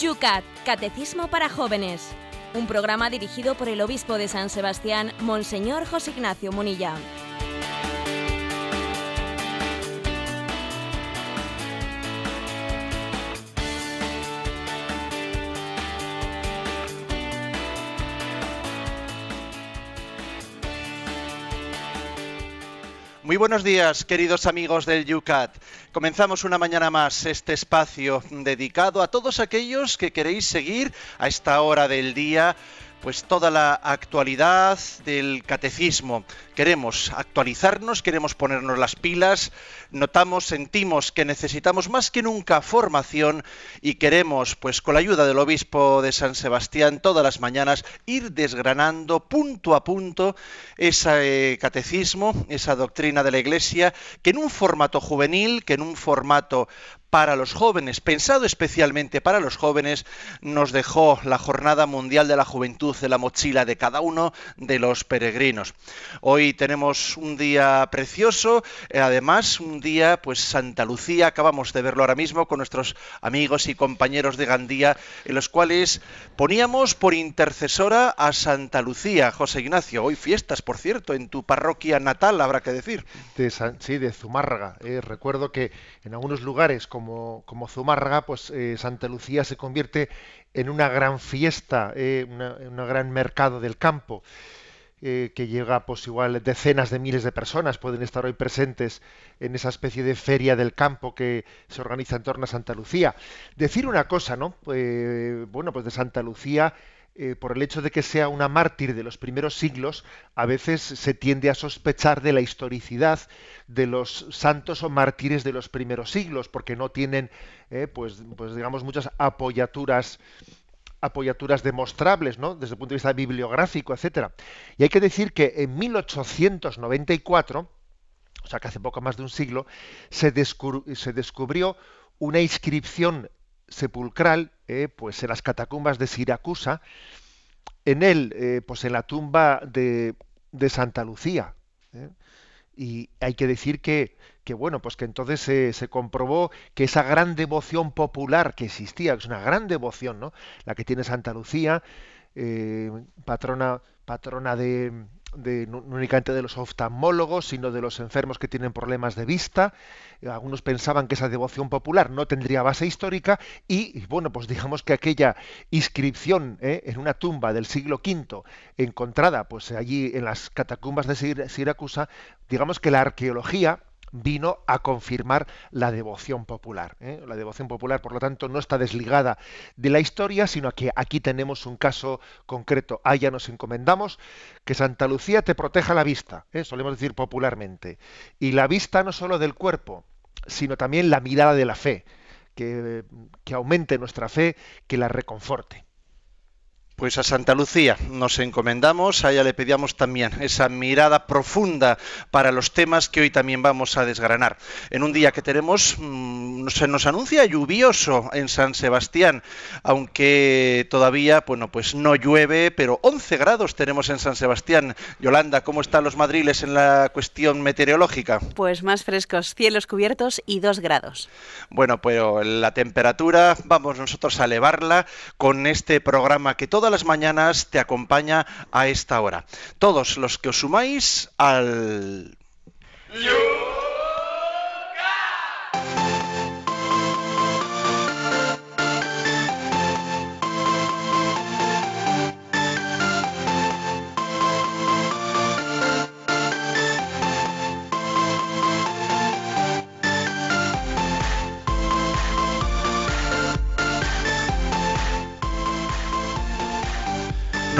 YUCAT, Catecismo para Jóvenes. Un programa dirigido por el obispo de San Sebastián, Monseñor José Ignacio Munilla. Muy buenos días, queridos amigos del YUCAT. Comenzamos una mañana más este espacio dedicado a todos aquellos que queréis seguir a esta hora del día pues toda la actualidad del catecismo. Queremos actualizarnos, queremos ponernos las pilas, notamos, sentimos que necesitamos más que nunca formación y queremos, pues con la ayuda del obispo de San Sebastián, todas las mañanas ir desgranando punto a punto ese catecismo, esa doctrina de la Iglesia, que en un formato juvenil, que en un formato para los jóvenes, pensado especialmente para los jóvenes, nos dejó la Jornada Mundial de la Juventud de la mochila de cada uno de los peregrinos. Hoy tenemos un día precioso, eh, además un día, pues Santa Lucía, acabamos de verlo ahora mismo con nuestros amigos y compañeros de Gandía, en los cuales poníamos por intercesora a Santa Lucía, José Ignacio. Hoy fiestas, por cierto, en tu parroquia natal, habrá que decir. sí, de Zumárraga. Eh, recuerdo que en algunos lugares, como Zumárraga, pues eh, Santa Lucía se convierte en una gran fiesta, eh, un gran mercado del campo. Eh, que llega pues igual decenas de miles de personas pueden estar hoy presentes en esa especie de feria del campo que se organiza en torno a Santa Lucía. Decir una cosa, ¿no? bueno, pues de Santa Lucía eh, por el hecho de que sea una mártir de los primeros siglos, a veces se tiende a sospechar de la historicidad de los santos o mártires de los primeros siglos, porque no tienen, eh, pues, pues digamos, muchas apoyaturas apoyaturas demostrables, ¿no? Desde el punto de vista bibliográfico, etcétera. Y hay que decir que en 1894, o sea que hace poco más de un siglo, se, se descubrió una inscripción sepulcral eh, pues en las catacumbas de Siracusa, en él, eh, pues en la tumba de, de Santa Lucía. ¿eh? Y hay que decir que, que bueno, pues que entonces se, comprobó que esa gran devoción popular que existía, que es una gran devoción, ¿no? La que tiene Santa Lucía, patrona, patrona de, no únicamente de los oftalmólogos, sino de los enfermos que tienen problemas de vista. Algunos pensaban que esa devoción popular no tendría base histórica y, bueno, pues digamos que aquella inscripción ¿eh? en una tumba del siglo V encontrada pues allí en las catacumbas de Siracusa, digamos que la arqueología vino a confirmar la devoción popular. ¿eh? La devoción popular, por lo tanto, no está desligada de la historia, sino que aquí tenemos un caso concreto. Allá nos encomendamos que Santa Lucía te proteja la vista, ¿eh? solemos decir popularmente. Y la vista no solo del cuerpo, sino también la mirada de la fe, que, que aumente nuestra fe, que la reconforte. Pues a Santa Lucía nos encomendamos, a ella le pedíamos también esa mirada profunda para los temas que hoy también vamos a desgranar. En un día que tenemos, mm, se nos anuncia lluvioso en San Sebastián, aunque todavía, bueno, pues no llueve, pero 11 grados tenemos en San Sebastián. Yolanda, ¿cómo están los madriles en la cuestión meteorológica? Pues más frescos, cielos cubiertos y 2 grados. Bueno, pero la temperatura, vamos nosotros a elevarla con este programa que toda las mañanas te acompaña a esta hora. Todos los que os sumáis al...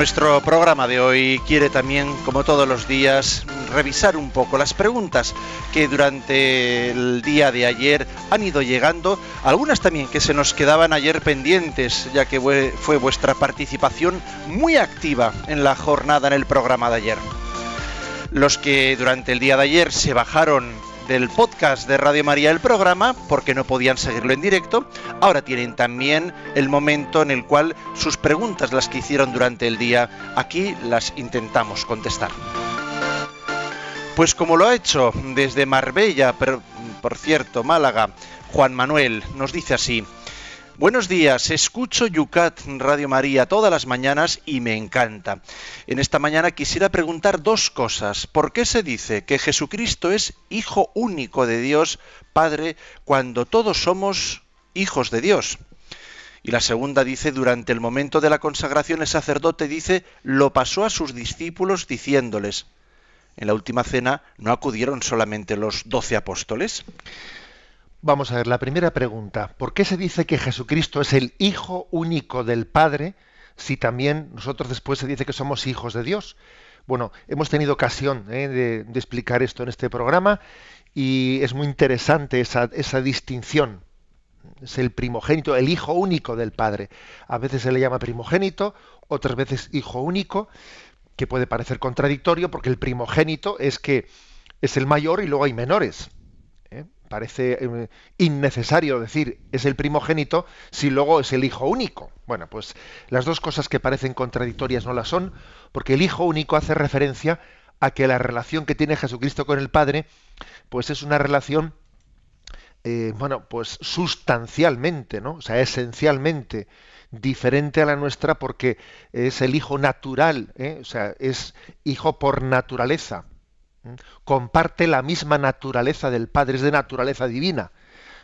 Nuestro programa de hoy quiere también, como todos los días, revisar un poco las preguntas que durante el día de ayer han ido llegando, algunas también que se nos quedaban ayer pendientes, ya que fue vuestra participación muy activa en la jornada en el programa de ayer. Los que durante el día de ayer se bajaron del podcast de Radio María el programa, porque no podían seguirlo en directo. Ahora tienen también el momento en el cual sus preguntas, las que hicieron durante el día, aquí las intentamos contestar. Pues como lo ha hecho desde Marbella, pero por cierto, Málaga, Juan Manuel nos dice así. Buenos días, escucho Yucat Radio María todas las mañanas y me encanta. En esta mañana quisiera preguntar dos cosas. ¿Por qué se dice que Jesucristo es Hijo único de Dios, Padre, cuando todos somos hijos de Dios? Y la segunda dice, durante el momento de la consagración el sacerdote dice, lo pasó a sus discípulos diciéndoles, en la última cena no acudieron solamente los doce apóstoles. Vamos a ver, la primera pregunta, ¿por qué se dice que Jesucristo es el Hijo único del Padre si también nosotros después se dice que somos hijos de Dios? Bueno, hemos tenido ocasión ¿eh? de, explicar esto en este programa y es muy interesante esa, esa distinción. Es el primogénito, el hijo único del Padre. A veces se le llama primogénito, otras veces hijo único, que puede parecer contradictorio porque el primogénito es que es el mayor y luego hay menores parece eh, innecesario decir es el primogénito si luego es el hijo único. Bueno, pues las dos cosas que parecen contradictorias no las son, porque el hijo único hace referencia a que la relación que tiene Jesucristo con el Padre, pues es una relación, eh, bueno, pues sustancialmente, ¿no? O sea, esencialmente diferente a la nuestra porque es el hijo natural, ¿eh? o sea, es hijo por naturaleza comparte la misma naturaleza del Padre, es de naturaleza divina,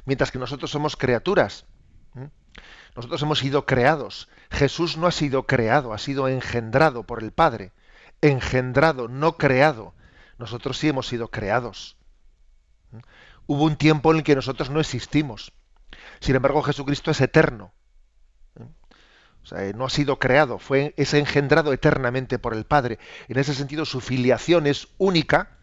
mientras que nosotros somos criaturas. Nosotros hemos sido creados. Jesús no ha sido creado, ha sido engendrado por el Padre. Engendrado, no creado. Nosotros sí hemos sido creados. Hubo un tiempo en el que nosotros no existimos. Sin embargo, Jesucristo es eterno. No ha sido creado, fue, es engendrado eternamente por el Padre. En ese sentido, su filiación es única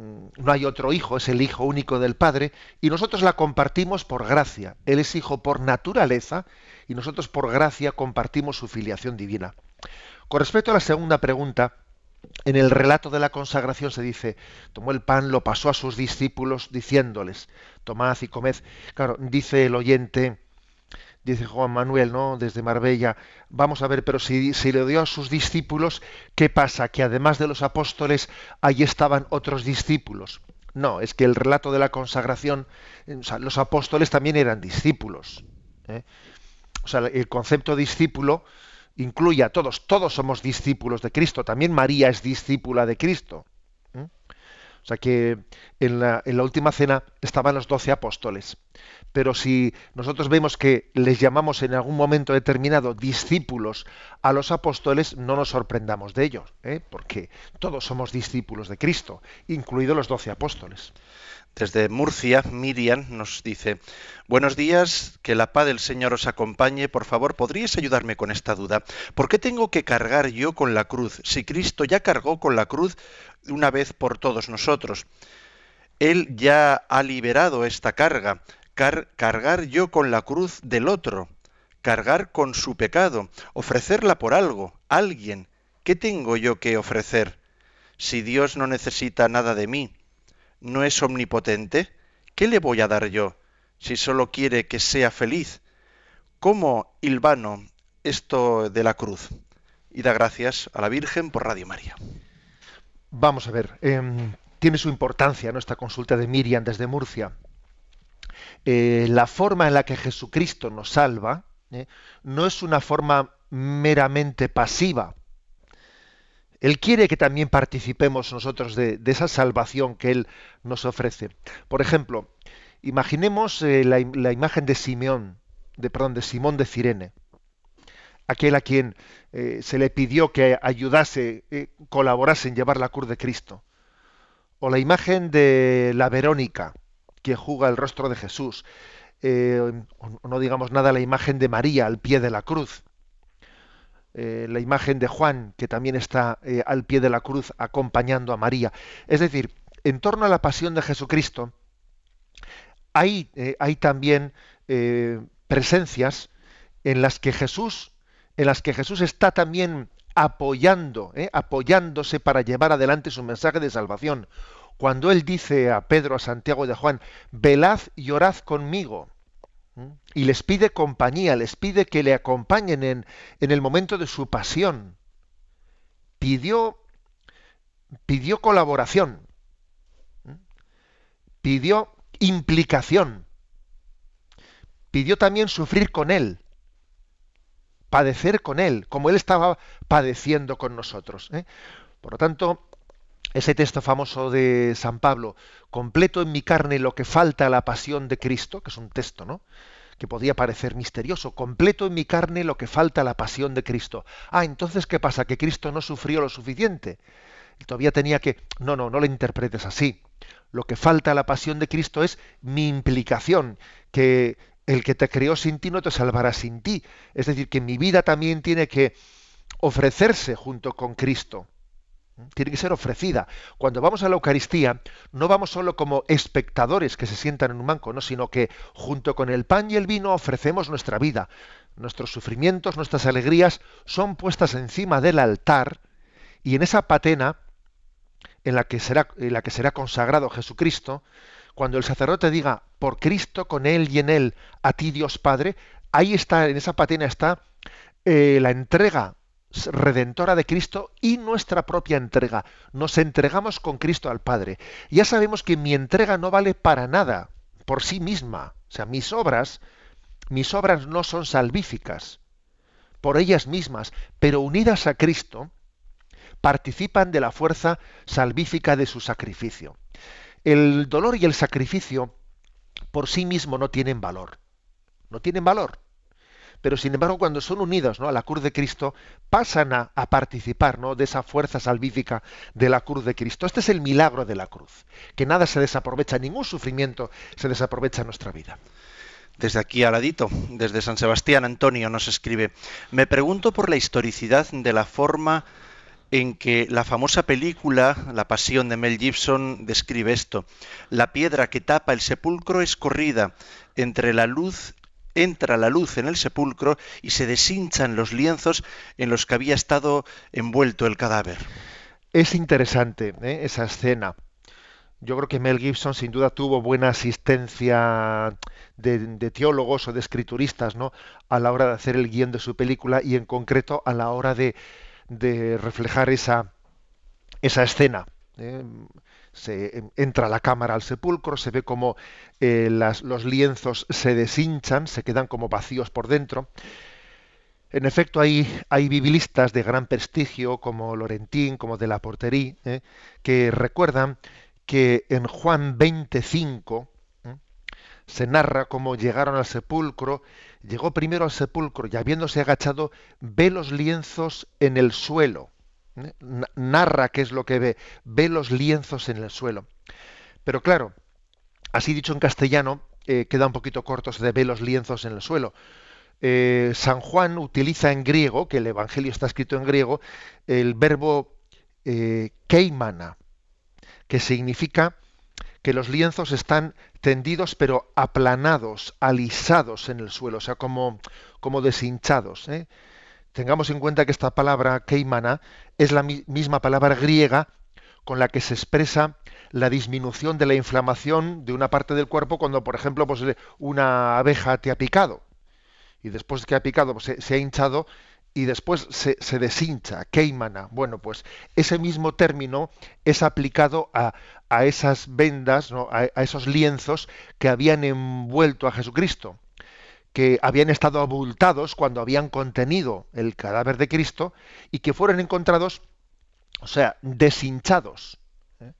Mm, no hay otro hijo, es el hijo único del Padre, y nosotros la compartimos por gracia. Él es hijo por naturaleza y nosotros por gracia compartimos su filiación divina. Con respecto a la segunda pregunta, en el relato de la consagración se dice, tomó el pan, lo pasó a sus discípulos diciéndoles, tomad y comed. Claro, dice el oyente, dice Juan Manuel, ¿no? Desde Marbella, vamos a ver, pero si, le dio a sus discípulos, ¿qué pasa? Que además de los apóstoles, ahí estaban otros discípulos. No, es que el relato de la consagración, o sea, los apóstoles también eran discípulos. ¿eh? O sea, el concepto discípulo incluye a todos, todos somos discípulos de Cristo, también María es discípula de Cristo. O sea que en la última cena estaban los doce apóstoles. Pero si nosotros vemos que les llamamos en algún momento determinado discípulos a los apóstoles, no nos sorprendamos de ellos, ¿eh? porque todos somos discípulos de Cristo, incluidos los doce apóstoles. Desde Murcia, Miriam nos dice, buenos días, que la paz del Señor os acompañe. Por favor, ¿podríais ayudarme con esta duda? ¿Por qué tengo que cargar yo con la cruz si Cristo ya cargó con la cruz una vez por todos nosotros? Él ya ha liberado esta carga. Cargar yo con la cruz del otro, cargar con su pecado, ofrecerla por algo, alguien. ¿Qué tengo yo que ofrecer? Si Dios no necesita nada de mí, no es omnipotente? ¿Qué le voy a dar yo si solo quiere que sea feliz? ¿Cómo hilvano esto de la cruz? Y da gracias a la Virgen por Radio María. Vamos a ver, em, tiene su importancia nuestra consulta de Miriam desde Murcia. Eh, la forma en la que Jesucristo nos salva eh, no es una forma meramente pasiva, él quiere que también participemos nosotros de, esa salvación que Él nos ofrece. Por ejemplo, imaginemos eh, la, imagen de Simeón, de, perdón, de Simón de Cirene, aquel a quien se le pidió que ayudase, colaborase en llevar la cruz de Cristo. O la imagen de la Verónica, que juega el rostro de Jesús. o no digamos nada la imagen de María al pie de la cruz eh, la imagen de Juan, que también está eh, al pie de la cruz acompañando a María. Es decir, en torno a la pasión de Jesucristo, hay, eh, hay también presencias en las que Jesús, en las que Jesús está también apoyando, apoyándose para llevar adelante su mensaje de salvación. Cuando él dice a Pedro, a Santiago y a Juan, velad y orad conmigo y les pide compañía, les pide que le acompañen en, el momento de su pasión. Pidió, pidió colaboración, pidió implicación, pidió también sufrir con Él, padecer con Él, como Él estaba padeciendo con nosotros. ¿eh? Por lo tanto, ese texto famoso de San Pablo, completo en mi carne lo que falta a la pasión de Cristo, que es un texto, ¿no? que podía parecer misterioso, completo en mi carne lo que falta a la pasión de Cristo. Ah, entonces, ¿qué pasa? ¿Que Cristo no sufrió lo suficiente? Y todavía tenía que... No, no, no lo interpretes así. Lo que falta a la pasión de Cristo es mi implicación, que el que te creó sin ti no te salvará sin ti. Es decir, que mi vida también tiene que ofrecerse junto con Cristo. Tiene que ser ofrecida. Cuando vamos a la Eucaristía, no vamos solo como espectadores que se sientan en un banco, no, sino que junto con el pan y el vino ofrecemos nuestra vida. Nuestros sufrimientos, nuestras alegrías son puestas encima del altar y en esa patena en la que será, consagrado Jesucristo, cuando el sacerdote diga por Cristo, con Él y en Él, a ti Dios Padre, ahí está, en esa patena está eh, la entrega redentora de Cristo y nuestra propia entrega. Nos entregamos con Cristo al Padre. Ya sabemos que mi entrega no vale para nada por sí misma. O sea, mis obras, mis obras no son salvíficas por ellas mismas, pero unidas a Cristo, participan de la fuerza salvífica de su sacrificio. El dolor y el sacrificio por sí mismo no tienen valor. No tienen valor. Pero sin embargo, cuando son unidos ¿no? a la cruz de Cristo, pasan a, participar ¿no? de esa fuerza salvífica de la cruz de Cristo. Este es el milagro de la cruz, que nada se desaprovecha, ningún sufrimiento se desaprovecha en nuestra vida. Desde aquí al ladito, desde San Sebastián, Antonio nos escribe, me pregunto por la historicidad de la forma en que la famosa película La Pasión de Mel Gibson describe esto. La piedra que tapa el sepulcro es corrida entre la luz entra la luz en el sepulcro y se deshinchan los lienzos en los que había estado envuelto el cadáver. Es interesante ¿eh? esa escena. Yo creo que Mel Gibson sin duda tuvo buena asistencia de, teólogos o de escrituristas ¿no? a la hora de hacer el guion de su película y en concreto a la hora de de reflejar esa, esa escena. ¿eh? Se entra la cámara al sepulcro, se ve como eh, los lienzos se deshinchan, se quedan como vacíos por dentro. En efecto, hay, hay biblistas de gran prestigio, como Lorentín, como de la Portería, ¿eh? que recuerdan que en Juan 25 se narra cómo llegaron al sepulcro llegó primero al sepulcro y habiéndose agachado, ve los lienzos en el suelo. ¿Eh? Narra qué es lo que ve, ve los lienzos en el suelo. Pero claro, así dicho en castellano, eh, queda un poquito corto de ve los lienzos en el suelo. Eh, San Juan utiliza en griego, que el Evangelio está escrito en griego, el verbo keimana, que significa que los lienzos están tendidos pero aplanados, alisados en el suelo, o sea, como, como deshinchados. ¿eh? Tengamos en cuenta que esta palabra keimana es la misma palabra griega con la que se expresa la disminución de la inflamación de una parte del cuerpo cuando, por ejemplo, pues, una abeja te ha picado y después que ha picado pues, se, se ha hinchado y después se, se, deshincha, keimana. Bueno, pues ese mismo término es aplicado a, a esas vendas, ¿no? a, a, esos lienzos que habían envuelto a Jesucristo, que habían estado abultados cuando habían contenido el cadáver de Cristo y que fueron encontrados, o sea, deshinchados. ¿eh?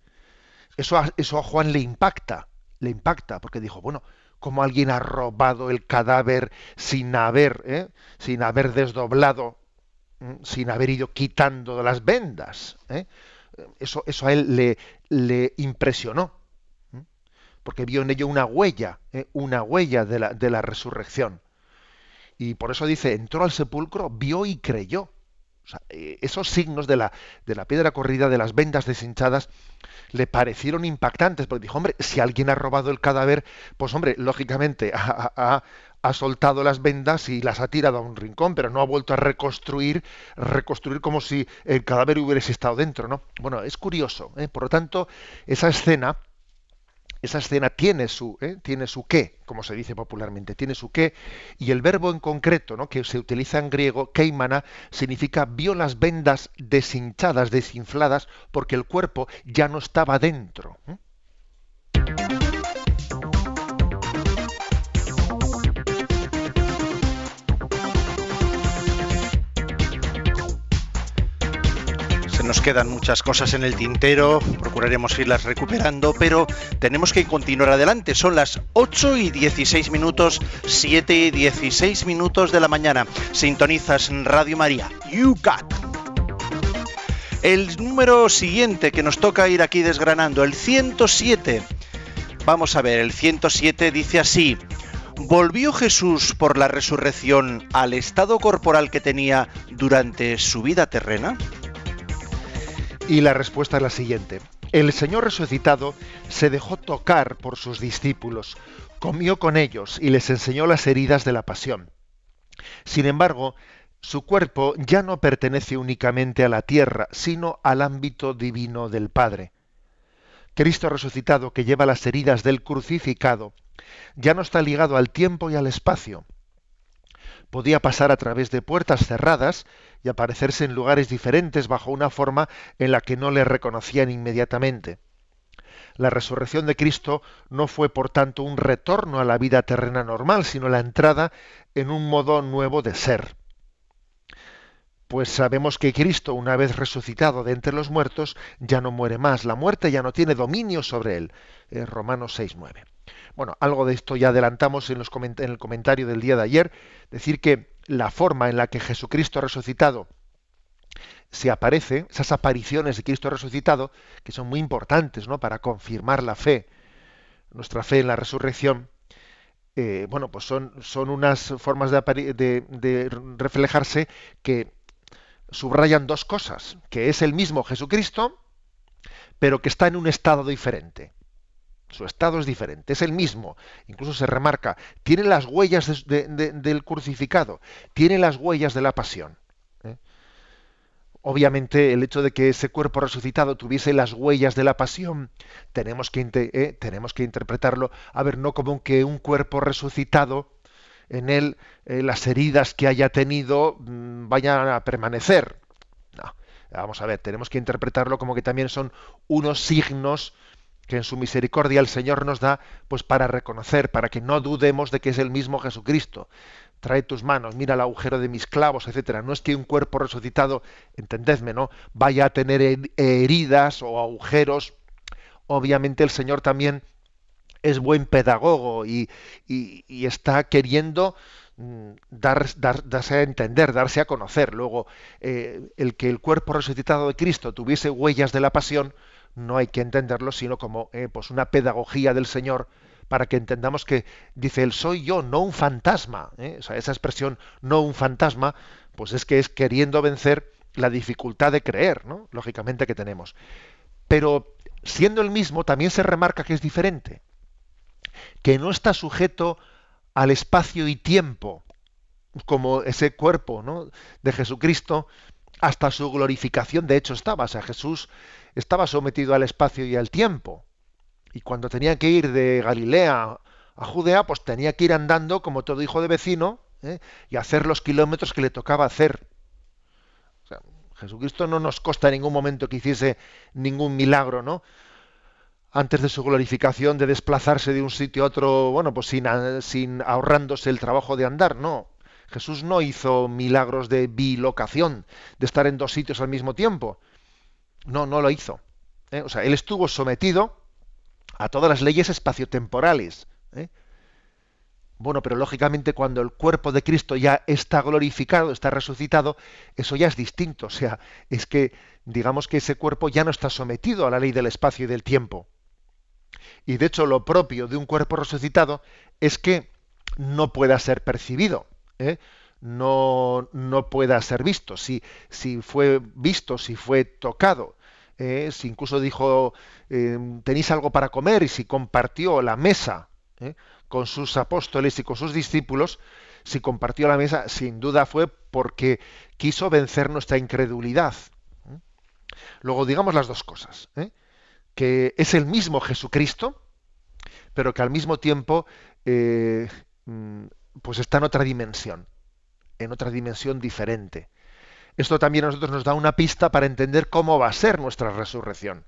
Eso, a, eso a Juan le impacta, le impacta, porque dijo, bueno, como alguien ha robado el cadáver sin haber, ¿eh? sin haber desdoblado, sin haber ido quitando las vendas. ¿eh? Eso, eso a él le, le impresionó, porque vio en ello una huella, ¿eh? una huella de la, de la resurrección. Y por eso dice, entró al sepulcro, vio y creyó. Eh, esos signos de la, de la piedra corrida, de las vendas deshinchadas, le parecieron impactantes, porque dijo, hombre, si alguien ha robado el cadáver, pues hombre, lógicamente ha, ha, soltado las vendas y las ha tirado a un rincón, pero no ha vuelto a reconstruir, reconstruir como si el cadáver hubiese estado dentro, ¿no? Bueno, es curioso, ¿eh? por lo tanto, esa escena esa escena tiene su, ¿eh? tiene su qué, como se dice popularmente, tiene su qué, y el verbo en concreto, ¿no? que se utiliza en griego, keimana, significa vio las vendas deshinchadas, desinfladas, porque el cuerpo ya no estaba dentro. Nos quedan muchas cosas en el tintero, procuraremos irlas recuperando, pero tenemos que continuar adelante. Son las 8 y 16 minutos, 7 y 16 minutos de la mañana. Sintonizas Radio María. You. El número siguiente que nos toca ir aquí desgranando, el 107. Vamos a ver, el 107 dice así. ¿Volvió Jesús por la resurrección al estado corporal que tenía durante su vida terrena? Y la respuesta es la siguiente. El Señor resucitado se dejó tocar por sus discípulos, comió con ellos y les enseñó las heridas de la pasión. Sin embargo, su cuerpo ya no pertenece únicamente a la tierra, sino al ámbito divino del Padre. Cristo resucitado, que lleva las heridas del crucificado, ya no está ligado al tiempo y al espacio. Podía pasar a través de puertas cerradas y aparecerse en lugares diferentes bajo una forma en la que no le reconocían inmediatamente. La resurrección de Cristo no fue, por tanto, un retorno a la vida terrena normal, sino la entrada en un modo nuevo de ser. Pues sabemos que Cristo, una vez resucitado de entre los muertos, ya no muere más. La muerte ya no tiene dominio sobre él. Romanos 6.9. Bueno, algo de esto ya adelantamos en el comentario del día de ayer. Decir que la forma en la que Jesucristo resucitado se aparece, esas apariciones de Cristo resucitado, que son muy importantes ¿no? para confirmar la fe, nuestra fe en la resurrección, eh, bueno, pues son, son unas formas de, de, reflejarse que subrayan dos cosas, que es el mismo Jesucristo, pero que está en un estado diferente. Su estado es diferente, es el mismo. Incluso se remarca, tiene las huellas del crucificado, tiene las huellas de la pasión. ¿eh? Obviamente el hecho de que ese cuerpo resucitado tuviese las huellas de la pasión, tenemos que, eh, tenemos que interpretarlo, a ver, no como que un cuerpo resucitado, en él eh, las heridas que haya tenido mm, vayan a permanecer. No, vamos a ver, tenemos que interpretarlo como que también son unos signos que en su misericordia el Señor nos da, pues para reconocer, para que no dudemos de que es el mismo Jesucristo. Trae tus manos, mira el agujero de mis clavos, etcétera. No es que un cuerpo resucitado, entendedme, ¿no? Vaya a tener heridas o agujeros. Obviamente el Señor también es buen pedagogo y, está queriendo mm, dar, darse a entender, darse a conocer. Luego, eh, el que el cuerpo resucitado de Cristo tuviese huellas de la pasión, no hay que entenderlo sino como eh, pues una pedagogía del Señor para que entendamos que dice el soy yo, no un fantasma. ¿eh? Esa expresión no un fantasma, pues es que es queriendo vencer la dificultad de creer, ¿no? Lógicamente que tenemos. Pero siendo el mismo, también se remarca que es diferente, que no está sujeto al espacio y tiempo, como ese cuerpo ¿no? de Jesucristo, hasta su glorificación, de hecho estaba. O sea, Jesús estaba sometido al espacio y al tiempo. Y cuando tenía que ir de Galilea a Judea, pues tenía que ir andando como todo hijo de vecino ¿eh? y hacer los kilómetros que le tocaba hacer. Jesucristo no nos consta en ningún momento que hiciese ningún milagro, ¿no? Antes de su glorificación, de desplazarse de un sitio a otro, bueno, pues sin, sin ahorrándose el trabajo de andar, no. Jesús no hizo milagros de bilocación, de estar en dos sitios al mismo tiempo. No, no lo hizo. ¿eh? O sea, él estuvo sometido a todas las leyes espaciotemporales. ¿eh? Bueno, pero lógicamente cuando el cuerpo de Cristo ya está glorificado, está resucitado, eso ya es distinto. O sea, es que digamos que ese cuerpo ya no está sometido a la ley del espacio y del tiempo. Y de hecho lo propio de un cuerpo resucitado es que no pueda ser percibido. ¿eh? No, no pueda ser visto. Si, si fue visto, si fue tocado, eh, si incluso dijo, em, tenéis algo para comer, y si compartió la mesa eh, con sus apóstoles y con sus discípulos, si compartió la mesa, sin duda fue porque quiso vencer nuestra incredulidad. ¿eh? Luego digamos las dos cosas, que es el mismo Jesucristo, pero que al mismo tiempo mm, pues está en otra dimensión en otra dimensión diferente. Esto también a nosotros nos da una pista para entender cómo va a ser nuestra resurrección.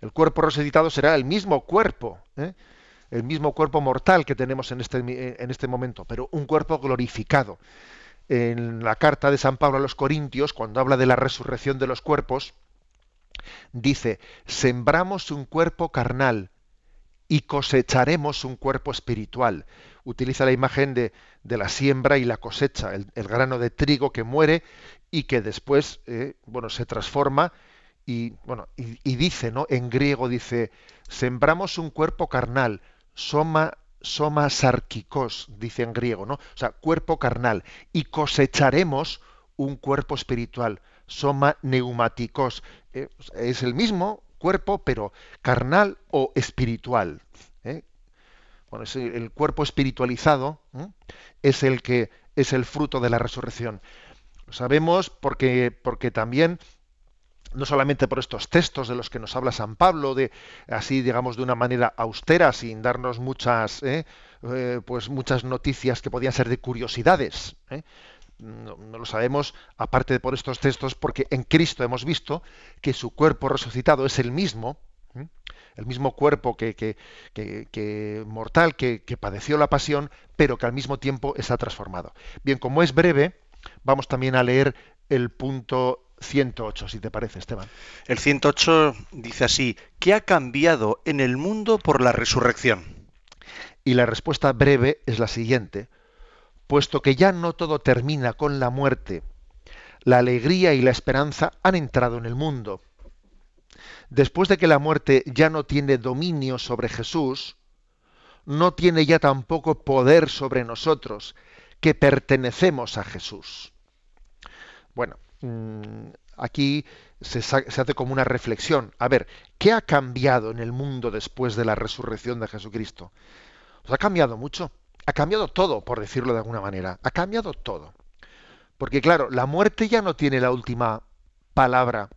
El cuerpo resucitado será el mismo cuerpo, ¿eh? el mismo cuerpo mortal que tenemos en este, en este momento, pero un cuerpo glorificado. en la carta de San Pablo a los Corintios, cuando habla de la resurrección de los cuerpos, dice, sembramos un cuerpo carnal y cosecharemos un cuerpo espiritual. Utiliza la imagen de, la siembra y la cosecha, el, grano de trigo que muere y que después eh, bueno, se transforma y, bueno, y, dice, ¿no? En griego dice, sembramos un cuerpo carnal, soma, soma sarkikos, dice en griego, ¿no? O sea, cuerpo carnal, y cosecharemos un cuerpo espiritual, soma neumáticos. Eh, es el mismo cuerpo, pero carnal o espiritual. ¿eh? Bueno, es el cuerpo espiritualizado es el que es el fruto de la resurrección. Lo sabemos porque, porque también no solamente por estos textos de los que nos habla San Pablo, de así digamos de una manera austera, sin darnos muchas, ¿eh? Eh, pues muchas noticias que podían ser de curiosidades. ¿eh? No, lo sabemos, aparte de por estos textos, porque en Cristo hemos visto que su cuerpo resucitado es el mismo, el mismo cuerpo que, que, que mortal que, padeció la pasión, pero que al mismo tiempo está transformado. Bien, como es breve, vamos también a leer el punto 108, si te parece, Esteban. El 108 dice así, ¿qué ha cambiado en el mundo por la resurrección? Y la respuesta breve es la siguiente, puesto que ya no todo termina con la muerte, la alegría y la esperanza han entrado en el mundo. Después de que la muerte ya no tiene dominio sobre Jesús, no tiene ya tampoco poder sobre nosotros, que pertenecemos a Jesús. Bueno, Mm, aquí se, hace como una reflexión. A ver, ¿qué ha cambiado en el mundo después de la resurrección de Jesucristo? Pues ha cambiado mucho. Ha cambiado todo, por decirlo de alguna manera. Ha cambiado todo. Porque claro, la muerte ya no tiene la última palabra.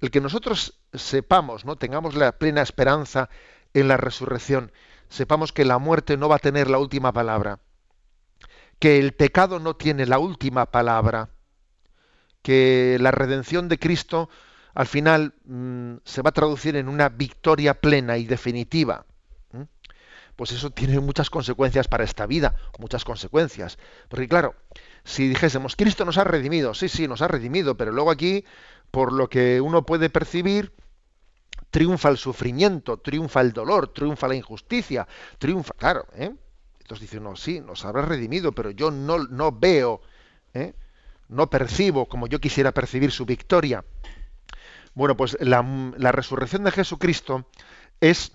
El que nosotros sepamos, ¿no? Tengamos la plena esperanza en la resurrección, sepamos que la muerte no va a tener la última palabra, que el pecado no tiene la última palabra, que la redención de Cristo al final mm, se va a traducir en una victoria plena y definitiva. Pues eso tiene muchas consecuencias para esta vida, muchas consecuencias. Porque claro, si dijésemos, Cristo nos ha redimido, sí, sí, nos ha redimido, pero luego aquí, por lo que uno puede percibir, triunfa el sufrimiento, triunfa el dolor, triunfa la injusticia, triunfa, claro, ¿eh? Entonces dice, no, sí, nos habrá redimido, pero yo no, no veo, ¿eh? no percibo como yo quisiera percibir su victoria. Bueno, pues la, resurrección de Jesucristo es,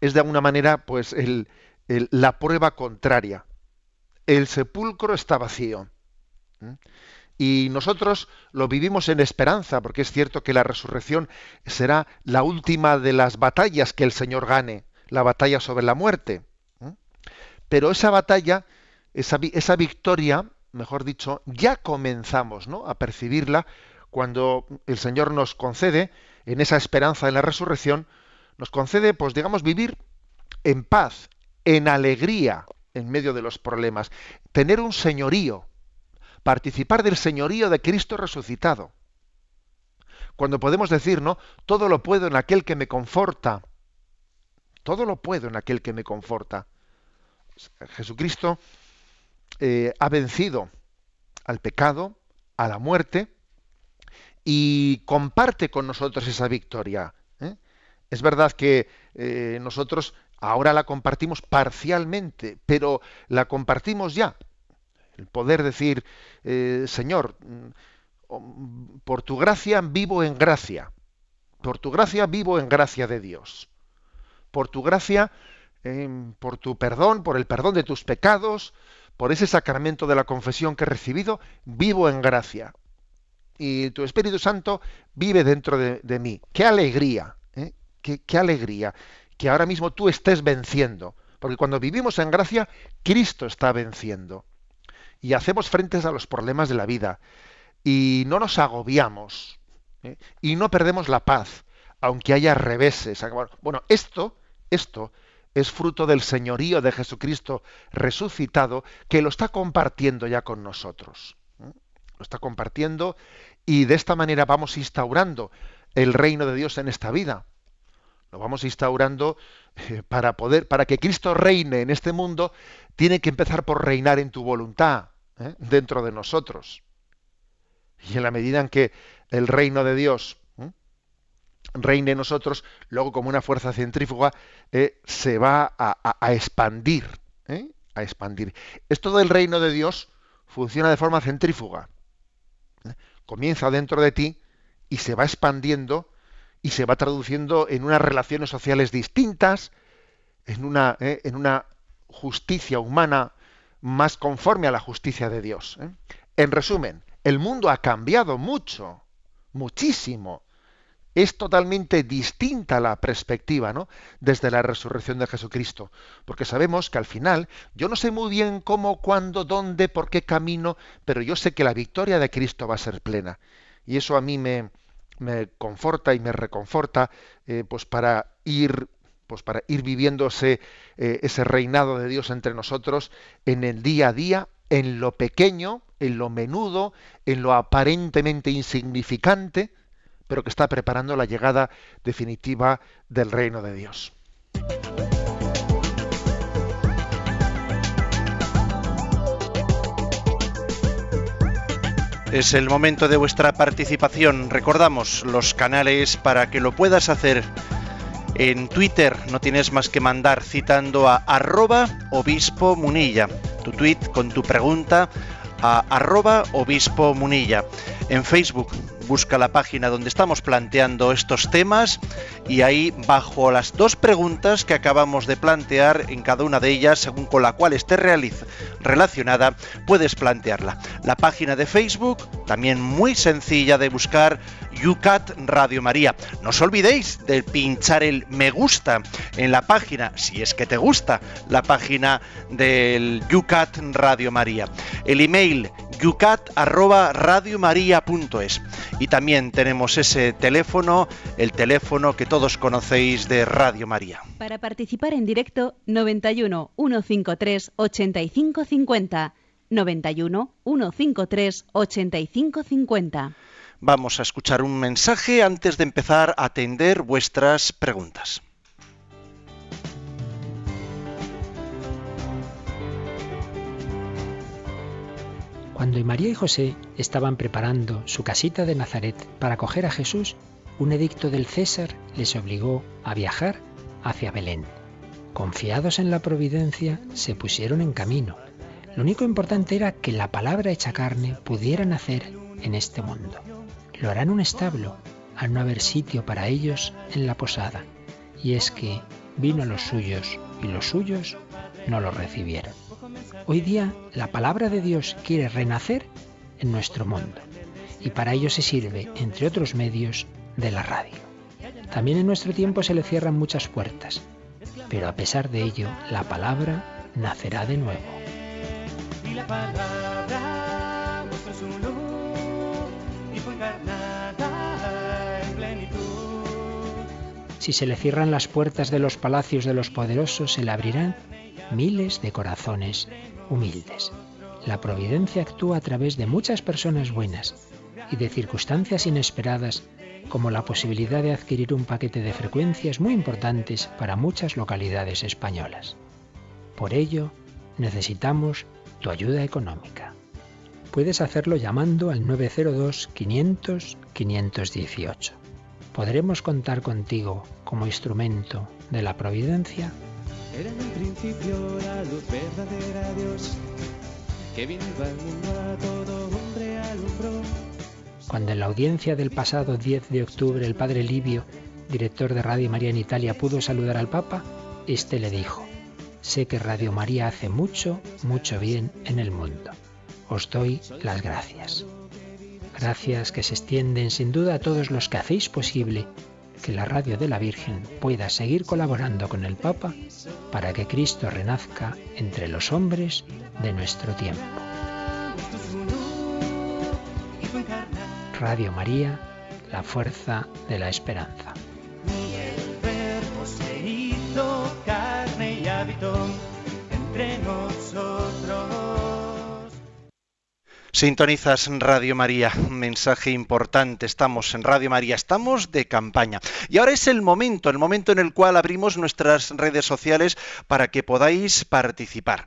es de alguna manera pues el, la prueba contraria. El sepulcro está vacío. Y nosotros lo vivimos en esperanza, porque es cierto que la resurrección será la última de las batallas que el Señor gane, la batalla sobre la muerte. Pero esa batalla, esa, esa victoria, mejor dicho, ya comenzamos ¿no? a percibirla cuando el Señor nos concede, en esa esperanza de la resurrección, nos concede, pues digamos, vivir en paz, en alegría en medio de los problemas, tener un señorío, participar del señorío de Cristo resucitado. Cuando podemos decir, ¿no? Todo lo puedo en aquel que me conforta. Todo lo puedo en aquel que me conforta. Jesucristo eh, ha vencido al pecado, a la muerte, y comparte con nosotros esa victoria. ¿eh? Es verdad que eh, nosotros ahora la compartimos parcialmente, pero la compartimos ya. El poder decir, Señor, mm, por tu gracia vivo en gracia. Por tu gracia vivo en gracia de Dios. Por tu gracia, por tu perdón, por el perdón de tus pecados, por ese sacramento de la confesión que he recibido, vivo en gracia. Y tu Espíritu Santo vive dentro de, mí. ¡Qué alegría! ¿eh? ¡Qué alegría! Que ahora mismo tú estés venciendo. Porque cuando vivimos en gracia, Cristo está venciendo. Y hacemos frentes a los problemas de la vida. Y no nos agobiamos. ¿eh? Y no perdemos la paz, aunque haya reveses. Bueno, esto, esto es fruto del señorío de Jesucristo resucitado que lo está compartiendo ya con nosotros. Lo está compartiendo y de esta manera vamos instaurando el reino de Dios en esta vida. Lo vamos instaurando eh, para poder, para que Cristo reine en este mundo, tiene que empezar por reinar en tu voluntad. ¿eh? dentro de nosotros. Y en la medida en que el reino de Dios ¿eh? reine en nosotros, luego como una fuerza centrífuga eh, se va a, expandir. A expandir. Esto del reino de Dios funciona de forma centrífuga. Comienza dentro de ti y se va expandiendo y se va traduciendo en unas relaciones sociales distintas, en una, en una justicia humana más conforme a la justicia de Dios. ¿eh? En resumen, el mundo ha cambiado mucho, muchísimo. Es totalmente distinta la perspectiva, ¿no? Desde la resurrección de Jesucristo. Porque sabemos que al final, yo no sé muy bien cómo, cuándo, dónde, por qué camino, pero yo sé que la victoria de Cristo va a ser plena. Y eso a mí me, me conforta y me reconforta, eh, pues para ir pues para ir viviéndose eh, ese reinado de Dios entre nosotros en el día a día, en lo pequeño, en lo menudo, en lo aparentemente insignificante, pero que está preparando la llegada definitiva del reino de Dios. Es el momento de vuestra participación. Recordamos los canales para que lo puedas hacer en Twitter no tienes más que mandar citando a arroba obispo munilla, tu tweet con tu pregunta a arroba obispo munilla. En Facebook busca la página donde estamos planteando estos temas y ahí bajo las dos preguntas que acabamos de plantear en cada una de ellas, según con la cual esté relacionada, puedes plantearla. La página de Facebook, también muy sencilla de buscar, UCAT Radio María. No os olvidéis de pinchar el me gusta en la página, si es que te gusta la página del UCAT Radio María. El email yucat@radiomaria.es y también tenemos ese teléfono, el teléfono que todos conocéis de Radio María. Para participar en directo 91 153 8550 91 153 8550. Vamos a escuchar un mensaje antes de empezar a atender vuestras preguntas. Cuando María y José estaban preparando su casita de Nazaret para acoger a Jesús, un edicto del César les obligó a viajar hacia Belén. Confiados en la providencia, se pusieron en camino. Lo único importante era que la palabra hecha carne pudiera nacer en este mundo. Lo hará en un establo, al no haber sitio para ellos en la posada. Y es que vino a los suyos y los suyos no lo recibieron. Hoy día la palabra de Dios quiere renacer en nuestro mundo y para ello se sirve, entre otros medios, de la radio. También en nuestro tiempo se le cierran muchas puertas, pero a pesar de ello la palabra nacerá de nuevo. Si se le cierran las puertas de los palacios de los poderosos, se le abrirán miles de corazones humildes. La providencia actúa a través de muchas personas buenas y de circunstancias inesperadas como la posibilidad de adquirir un paquete de frecuencias muy importantes para muchas localidades españolas. Por ello, necesitamos tu ayuda económica. Puedes hacerlo llamando al 902-500-518. ¿Podremos contar contigo como instrumento de la providencia? Era en el principio la luz verdadera Dios, que vino al mundo a todo hombre alumbró. Cuando en la audiencia del pasado 10 de octubre el padre Livio, director de Radio María en Italia, pudo saludar al Papa, este le dijo, sé que Radio María hace mucho, mucho bien en el mundo. Os doy las gracias. Gracias que se extienden sin duda a todos los que hacéis posible que la radio de la Virgen pueda seguir colaborando con el Papa para que Cristo renazca entre los hombres de nuestro tiempo. Radio María, la fuerza de la esperanza. Sintonizas Radio María, mensaje importante, estamos en Radio María, estamos de campaña. Y ahora es el momento, el momento en el cual abrimos nuestras redes sociales para que podáis participar.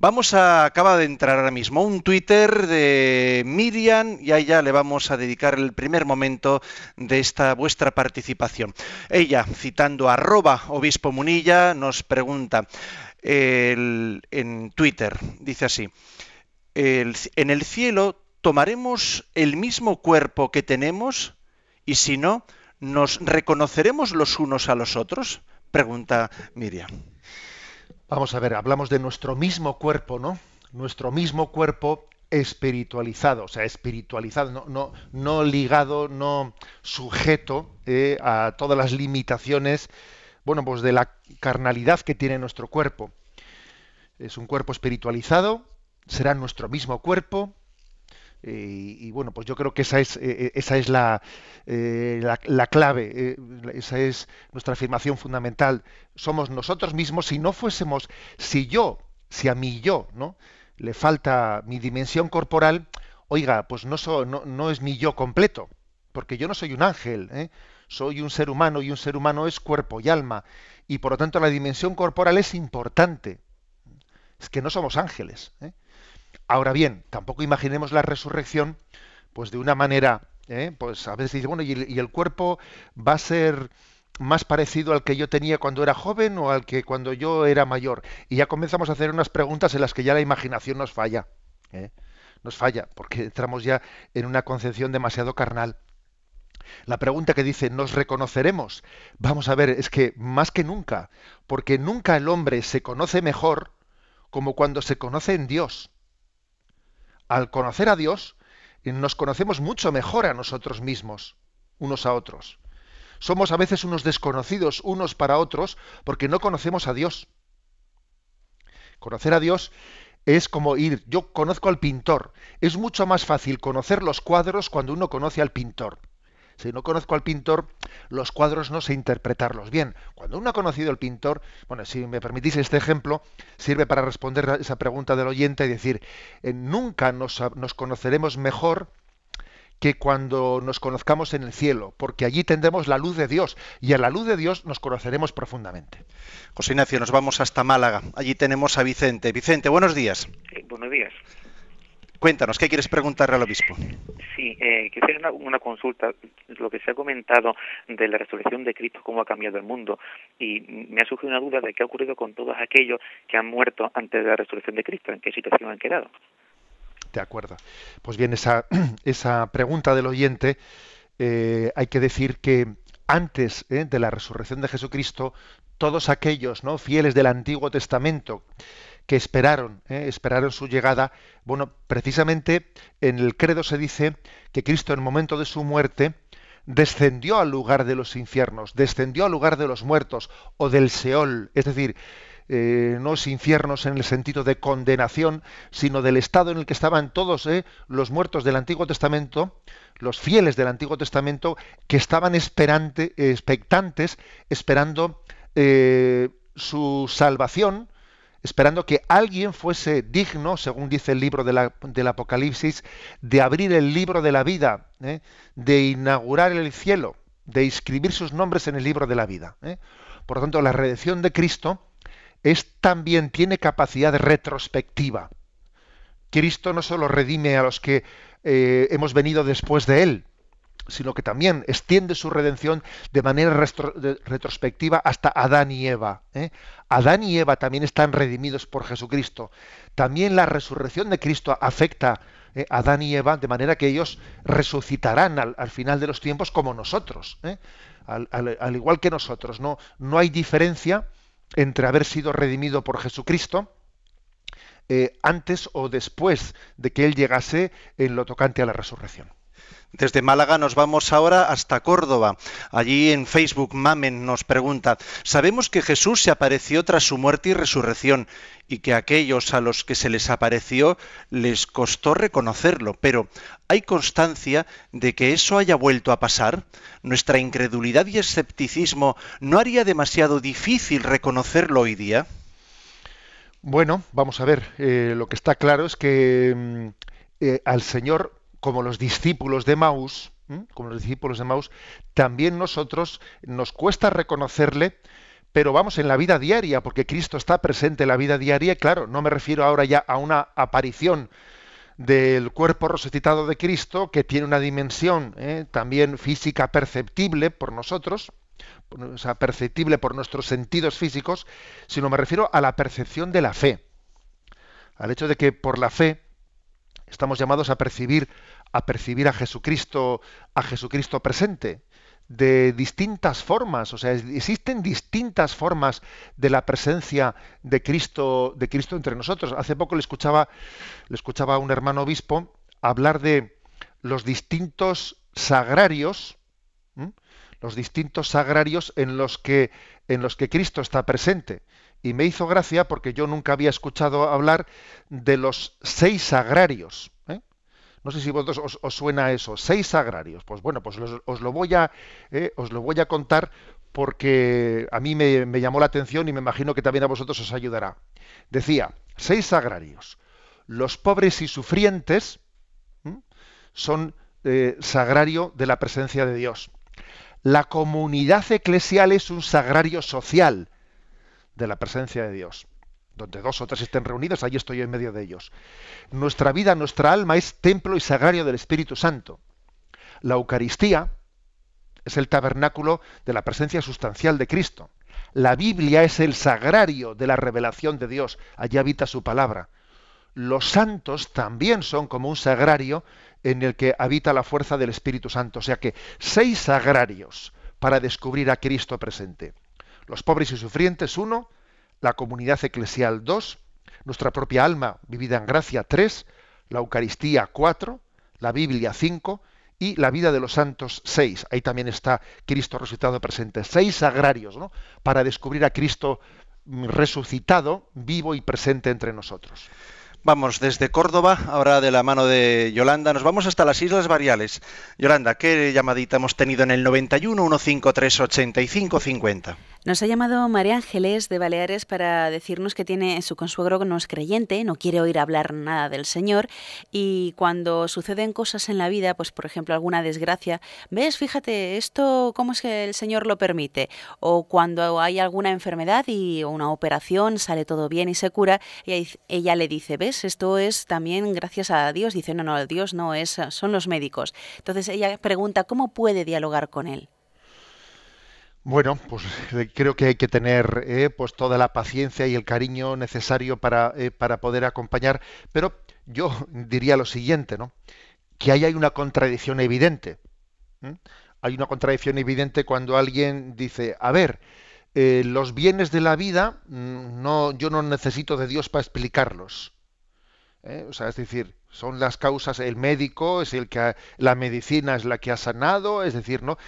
Vamos a, acaba de entrar ahora mismo un Twitter de Miriam y a ella le vamos a dedicar el primer momento de esta vuestra participación. Ella, citando arroba obispo Munilla, nos pregunta en Twitter, dice así, en el cielo tomaremos el mismo cuerpo que tenemos y si no, ¿nos reconoceremos los unos a los otros? Pregunta Miriam. Vamos a ver, hablamos de nuestro mismo cuerpo, ¿no? Nuestro mismo cuerpo espiritualizado, o sea, espiritualizado, no, no, ligado, no sujeto eh, a todas las limitaciones, bueno, pues de la carnalidad que tiene nuestro cuerpo. Es un cuerpo espiritualizado, será nuestro mismo cuerpo. Eh, y, bueno, pues yo creo que esa es, eh, eh, esa es la, la, clave, esa es nuestra afirmación fundamental. Somos nosotros mismos. Si no fuésemos, si yo, si a mí yo, ¿no? Le falta mi dimensión corporal, oiga, pues no, no, no, es mi yo completo, porque yo no soy un ángel, soy un ser humano y un ser humano es cuerpo y alma, y por lo tanto la dimensión corporal es importante. Es que no somos ángeles. Ahora bien, tampoco imaginemos la resurrección pues de una manera, ¿eh? pues a veces dice, bueno, ¿y el, cuerpo va a ser más parecido al que yo tenía cuando era joven o al que cuando yo era mayor? Y ya comenzamos a hacer unas preguntas en las que ya la imaginación nos falla. ¿eh? Nos falla, porque entramos ya en una concepción demasiado carnal. La pregunta que dice, ¿nos reconoceremos? Vamos a ver, es que más que nunca, porque nunca el hombre se conoce mejor como cuando se conoce en Dios al conocer a Dios, nos conocemos mucho mejor a nosotros mismos, unos a otros. Somos a veces unos desconocidos unos para otros porque no conocemos a Dios. Conocer a Dios es como ir, yo conozco al pintor, es mucho más fácil conocer los cuadros cuando uno conoce al pintor. Si no conozco al pintor, los cuadros no sé interpretarlos bien. Cuando uno ha conocido al pintor, bueno, si me permitís este ejemplo, sirve para responder a esa pregunta del oyente y decir, eh, nunca nos, nos conoceremos mejor que cuando nos conozcamos en el cielo, porque allí tendremos la luz de Dios y a la luz de Dios nos conoceremos profundamente. José Ignacio, nos vamos hasta Málaga. Allí tenemos a Vicente. Vicente, buenos días. buenos días. Cuéntanos, ¿qué quieres preguntarle al obispo? Sí, eh, quisiera una, una, consulta. Lo que se ha comentado de la resurrección de Cristo, cómo ha cambiado el mundo. Y me ha surgido una duda de qué ha ocurrido con todos aquellos que han muerto antes de la resurrección de Cristo, en qué situación han quedado. De acuerdo. Pues bien, esa, esa pregunta del oyente, eh, hay que decir que antes eh, de la resurrección de Jesucristo, todos aquellos ¿no? fieles del Antiguo Testamento, que esperaron, ¿eh? esperaron su llegada. Bueno, precisamente en el credo se dice que Cristo en el momento de su muerte descendió al lugar de los infiernos, descendió al lugar de los muertos o del Seol, es decir, eh, no los infiernos en el sentido de condenación, sino del estado en el que estaban todos ¿eh? los muertos del Antiguo Testamento, los fieles del Antiguo Testamento, que estaban esperante, expectantes, esperando su salvación, esperando que alguien fuese digno, según dice el libro del Apocalipsis, de abrir el libro de la vida, ¿eh? de inaugurar el cielo, de inscribir sus nombres en el libro de la vida. ¿eh? Por lo tanto, la redención de Cristo es también tiene capacidad retrospectiva. Cristo no solo redime a los que eh, hemos venido después de él, sino que también extiende su redención de manera retrospectiva hasta Adán y Eva. ¿eh? Adán y Eva también están redimidos por Jesucristo. También la resurrección de Cristo afecta ¿eh? a Adán y Eva de manera que ellos resucitarán al, final de los tiempos como nosotros, ¿eh? al, igual que nosotros. No, no hay diferencia entre haber sido redimido por Jesucristo antes o después de que Él llegase en lo tocante a la resurrección. Desde Málaga nos vamos ahora hasta Córdoba. Allí en Facebook Mamen nos pregunta, sabemos que Jesús se apareció tras su muerte y resurrección y que aquellos a los que se les apareció les costó reconocerlo, pero ¿hay constancia de que eso haya vuelto a pasar? ¿Nuestra incredulidad y escepticismo no haría demasiado difícil reconocerlo hoy día? Bueno, vamos a ver, eh, lo que está claro es que mm, eh, al Señor como los discípulos de Maús, como los discípulos de Maús, también nosotros nos cuesta reconocerle, pero vamos en la vida diaria, porque Cristo está presente en la vida diaria, y claro, no me refiero ahora ya a una aparición del cuerpo resucitado de Cristo, que tiene una dimensión ¿eh? también física perceptible por nosotros, o sea, perceptible por nuestros sentidos físicos, sino me refiero a la percepción de la fe, al hecho de que por la fe estamos llamados a percibir a percibir a Jesucristo a Jesucristo presente de distintas formas, o sea, existen distintas formas de la presencia de Cristo, de Cristo entre nosotros. Hace poco le escuchaba, le escuchaba a un hermano obispo hablar de los distintos sagrarios, los distintos sagrarios en los que en los que Cristo está presente. Y me hizo gracia porque yo nunca había escuchado hablar de los seis sagrarios. No sé si vosotros os, suena eso, seis sagrarios. Pues bueno, pues os, lo voy a, eh, os lo voy a contar porque a mí me, llamó la atención y me imagino que también a vosotros os ayudará. Decía, seis sagrarios. Los pobres y sufrientes son eh, sagrario de la presencia de Dios. La comunidad eclesial es un sagrario social de la presencia de Dios donde dos o tres estén reunidos, ahí estoy en medio de ellos. Nuestra vida, nuestra alma es templo y sagrario del Espíritu Santo. La Eucaristía es el tabernáculo de la presencia sustancial de Cristo. La Biblia es el sagrario de la revelación de Dios, allí habita su palabra. Los santos también son como un sagrario en el que habita la fuerza del Espíritu Santo. O sea que seis sagrarios para descubrir a Cristo presente. Los pobres y sufrientes, uno, la comunidad eclesial 2, nuestra propia alma vivida en gracia 3, la Eucaristía 4, la Biblia 5 y la vida de los santos 6. Ahí también está Cristo resucitado presente. Seis sagrarios ¿no? para descubrir a Cristo resucitado, vivo y presente entre nosotros. Vamos desde Córdoba, ahora de la mano de Yolanda, nos vamos hasta las Islas Variales. Yolanda, ¿qué llamadita hemos tenido en el 91 153 85 50? Nos ha llamado María Ángeles de Baleares para decirnos que tiene su consuegro no es creyente, no quiere oír hablar nada del Señor y cuando suceden cosas en la vida, pues por ejemplo alguna desgracia, ves, fíjate, esto cómo es que el Señor lo permite o cuando hay alguna enfermedad y una operación sale todo bien y se cura, y ella le dice, ves, esto es también gracias a Dios, dice, no, no, Dios no es, son los médicos. Entonces ella pregunta cómo puede dialogar con él. Bueno, pues eh, creo que hay que tener eh, pues toda la paciencia y el cariño necesario para, eh, para poder acompañar, pero yo diría lo siguiente, ¿no? Que ahí hay una contradicción evidente. Hay una contradicción evidente cuando alguien dice, a ver, los bienes de la vida, mm, no, yo no necesito de Dios para explicarlos. O sea, es decir, son las causas, el médico es el que, la medicina es la que ha sanado, es decir, ¿no?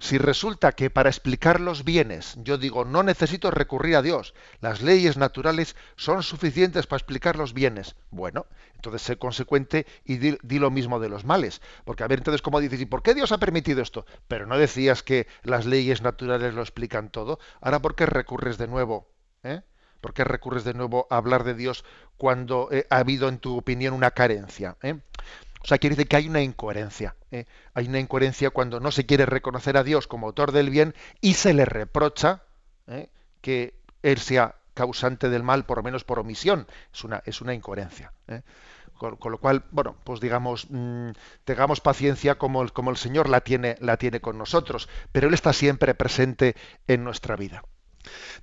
Si resulta que para explicar los bienes yo digo no necesito recurrir a Dios, las leyes naturales son suficientes para explicar los bienes, bueno, entonces sé consecuente y di, lo mismo de los males. Porque a ver, entonces, ¿cómo dices? ¿Y por qué Dios ha permitido esto? Pero no decías que las leyes naturales lo explican todo. Ahora, ¿por qué recurres de nuevo? ¿Eh? ¿Por qué recurres de nuevo a hablar de Dios cuando eh, ha habido, en tu opinión, una carencia? ¿eh? O sea, quiere decir que hay una incoherencia. ¿eh? Hay una incoherencia cuando no se quiere reconocer a Dios como autor del bien y se le reprocha ¿eh? que Él sea causante del mal, por lo menos por omisión. Es una, es una incoherencia. ¿eh? Con, lo cual, bueno, pues digamos, mm, tengamos paciencia como el, como el Señor la tiene, la tiene con nosotros, pero Él está siempre presente en nuestra vida.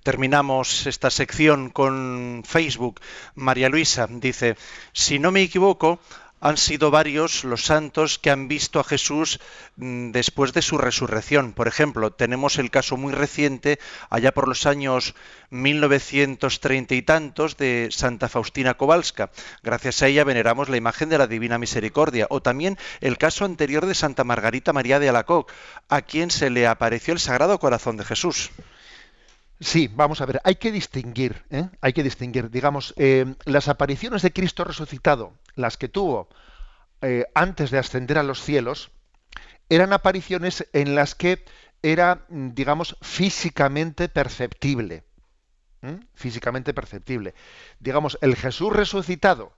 Terminamos esta sección con Facebook. María Luisa dice, si no me equivoco, han sido varios los santos que han visto a Jesús mm, después de su resurrección. Por ejemplo, tenemos el caso muy reciente, allá por los años 1930 y tantos, de Santa Faustina Kowalska. Gracias a ella veneramos la imagen de la Divina Misericordia. O también el caso anterior de Santa Margarita María de Alacoc, a quien se le apareció el Sagrado Corazón de Jesús. Sí, vamos a ver, hay que distinguir, ¿eh? hay que distinguir, digamos, eh, las apariciones de Cristo resucitado, las que tuvo eh, antes de ascender a los cielos, eran apariciones en las que era, digamos, físicamente perceptible, físicamente perceptible. Digamos, el Jesús resucitado,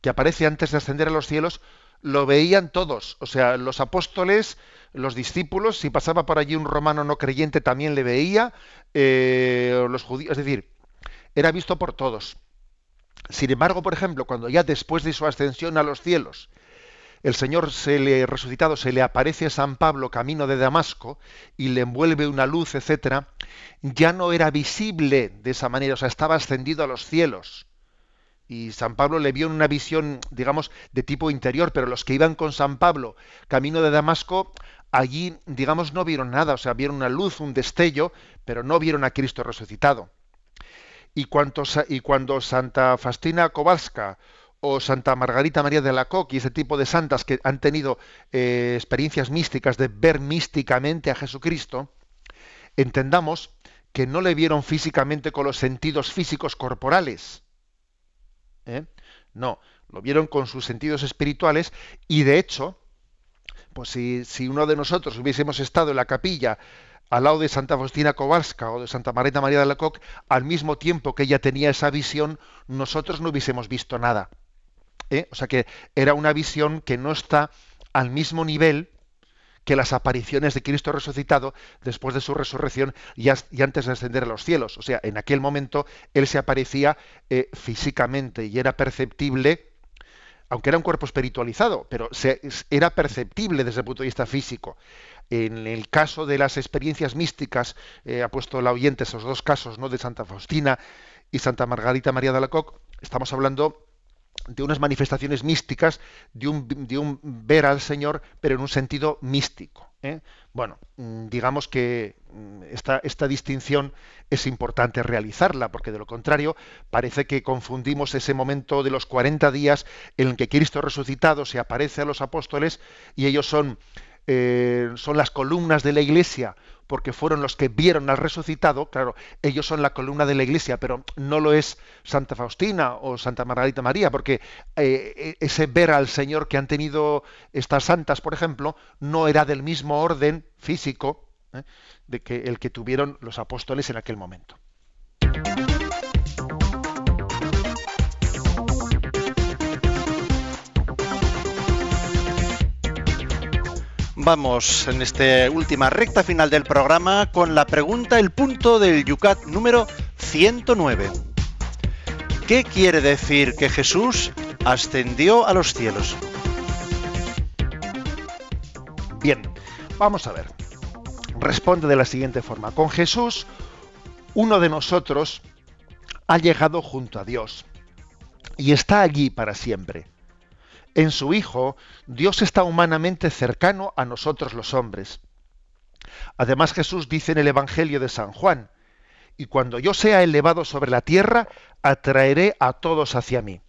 que aparece antes de ascender a los cielos, lo veían todos. O sea, los apóstoles, los discípulos, si pasaba por allí un romano no creyente también le veía, eh, los judíos, es decir, era visto por todos. Sin embargo, por ejemplo, cuando ya después de su ascensión a los cielos, el Señor se le resucitado se le aparece a San Pablo camino de Damasco y le envuelve una luz, etcétera, ya no era visible de esa manera, o sea, estaba ascendido a los cielos. Y San Pablo le vio en una visión, digamos, de tipo interior, pero los que iban con San Pablo camino de Damasco, allí, digamos, no vieron nada, o sea, vieron una luz, un destello, pero no vieron a Cristo resucitado. Y, y cuando Santa Fastina Kowalska o Santa Margarita María de la Coque y ese tipo de santas que han tenido eh, experiencias místicas de ver místicamente a Jesucristo, entendamos que no le vieron físicamente con los sentidos físicos corporales. ¿eh? No, lo vieron con sus sentidos espirituales y de hecho, pues si, si, uno de nosotros hubiésemos estado en la capilla al lado de Santa Faustina Kowalska o de Santa Margarita María de la Coque, al mismo tiempo que ella tenía esa visión, nosotros no hubiésemos visto nada. ¿eh? O sea que era una visión que no está al mismo nivel que las apariciones de Cristo resucitado después de su resurrección y, antes de ascender a los cielos. O sea, en aquel momento Él se aparecía eh, físicamente y era perceptible, aunque era un cuerpo espiritualizado, pero era perceptible desde el punto de vista físico. En el caso de las experiencias místicas, eh, ha puesto la oyente esos dos casos ¿no? de Santa Faustina y Santa Margarita María de la Coque, estamos hablando de unas manifestaciones místicas, de un, de un, ver al Señor, pero en un sentido místico. ¿eh? Bueno, mm, digamos que mm, esta, esta, distinción es importante realizarla, porque de lo contrario parece que confundimos ese momento de los 40 días en el que Cristo resucitado se aparece a los apóstoles y ellos son, eh, son las columnas de la iglesia porque fueron los que vieron al resucitado, claro, ellos son la columna de la iglesia, pero no lo es Santa Faustina o Santa Margarita María, porque eh, ese ver al Señor que han tenido estas santas, por ejemplo, no era del mismo orden físico ¿eh? de que el que tuvieron los apóstoles en aquel momento. Vamos en esta última recta final del programa con la pregunta, el punto del Yucat número 109. ¿Qué quiere decir que Jesús ascendió a los cielos? Bien, vamos a ver. Responde de la siguiente forma. Con Jesús, uno de nosotros ha llegado junto a Dios y está allí para siempre. En su Hijo, Dios está humanamente cercano a nosotros los hombres. Además Jesús dice en el Evangelio de San Juan, y cuando yo sea elevado sobre la tierra, atraeré a todos hacia mí.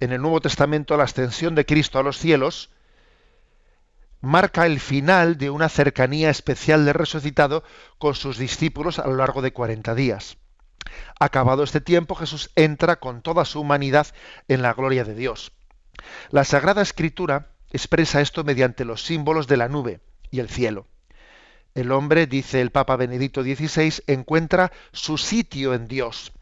En el Nuevo Testamento la ascensión de Cristo a los cielos marca el final de una cercanía especial de resucitado con sus discípulos a lo largo de 40 días. Acabado este tiempo, Jesús entra con toda su humanidad en la gloria de Dios. La Sagrada Escritura expresa esto mediante los símbolos de la nube y el cielo. El hombre, dice el Papa Benedicto XVI, encuentra su sitio en Dios.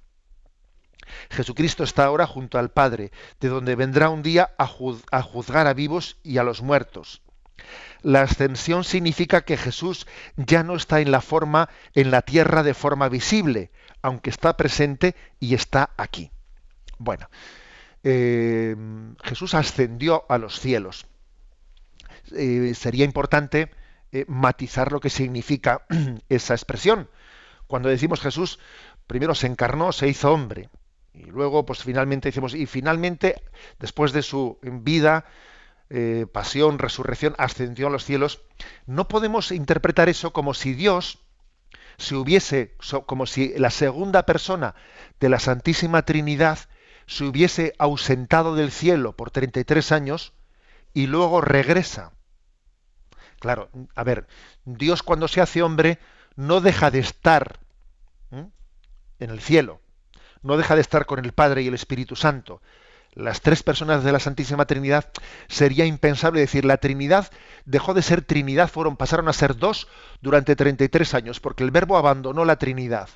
Jesucristo está ahora junto al Padre, de donde vendrá un día a, juzgar a vivos y a los muertos. La ascensión significa que Jesús ya no está en la forma en la tierra de forma visible, aunque está presente y está aquí. Bueno, eh, Jesús ascendió a los cielos. Eh, sería importante eh, matizar lo que significa esa expresión. Cuando decimos Jesús, primero se encarnó, se hizo hombre. Y luego, pues finalmente decimos, y finalmente, después de su vida, pasión, resurrección, ascendió a los cielos, no podemos interpretar eso como si Dios se hubiese, como si la segunda persona de la Santísima Trinidad se hubiese ausentado del cielo por 33 años y luego regresa. Claro, a ver, Dios cuando se hace hombre no deja de estar en el cielo, no deja de estar con el Padre y el Espíritu Santo. Las tres personas de la Santísima Trinidad sería impensable decir la Trinidad dejó de ser Trinidad, fueron pasaron a ser dos durante 33 años, porque el Verbo abandonó la Trinidad.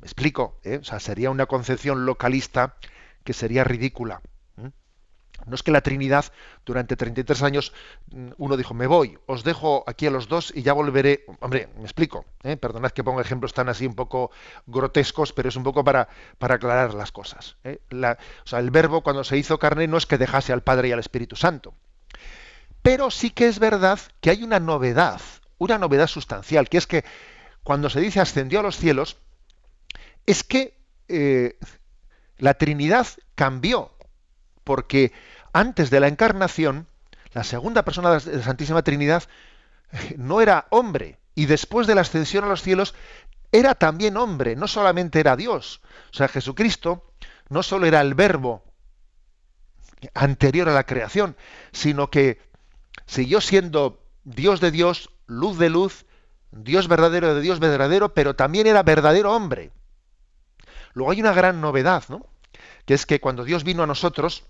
¿Me explico? ¿Eh? O sea, sería una concepción localista que sería ridícula. No es que la Trinidad durante 33 años mm, uno dijo, me voy, os dejo aquí a los dos y ya volveré. Hombre, me explico, ¿eh? perdonad que ponga ejemplos tan así un poco grotescos, pero es un poco para, para aclarar las cosas. ¿eh? o sea, el verbo cuando se hizo carne no es que dejase al Padre y al Espíritu Santo. Pero sí que es verdad que hay una novedad, una novedad sustancial, que es que cuando se dice ascendió a los cielos, es que eh, la Trinidad cambió, porque antes de la encarnación, la segunda persona de la Santísima Trinidad eh, no era hombre, y después de la ascensión a los cielos era también hombre, no solamente era Dios. O sea, Jesucristo no solo era el verbo anterior a la creación, sino que siguió siendo Dios de Dios, luz de luz, Dios verdadero de Dios verdadero, pero también era verdadero hombre. Luego hay una gran novedad, ¿no? Que es que cuando Dios vino a nosotros,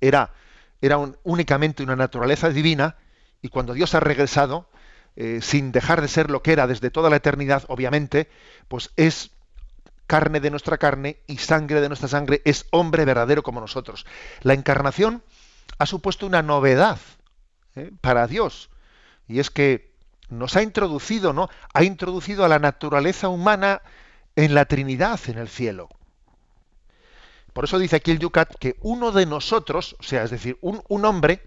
era, era únicamente una naturaleza divina, y cuando Dios ha regresado, eh, sin dejar de ser lo que era desde toda la eternidad, obviamente, pues es carne de nuestra carne y sangre de nuestra sangre, es hombre verdadero como nosotros. La encarnación ha supuesto una novedad ¿eh? para Dios, y es que nos ha introducido, ¿no? Ha introducido a la naturaleza humana en la Trinidad en el cielo. Por eso dice aquí el Yucat que uno de nosotros, o sea, es decir, un, un hombre,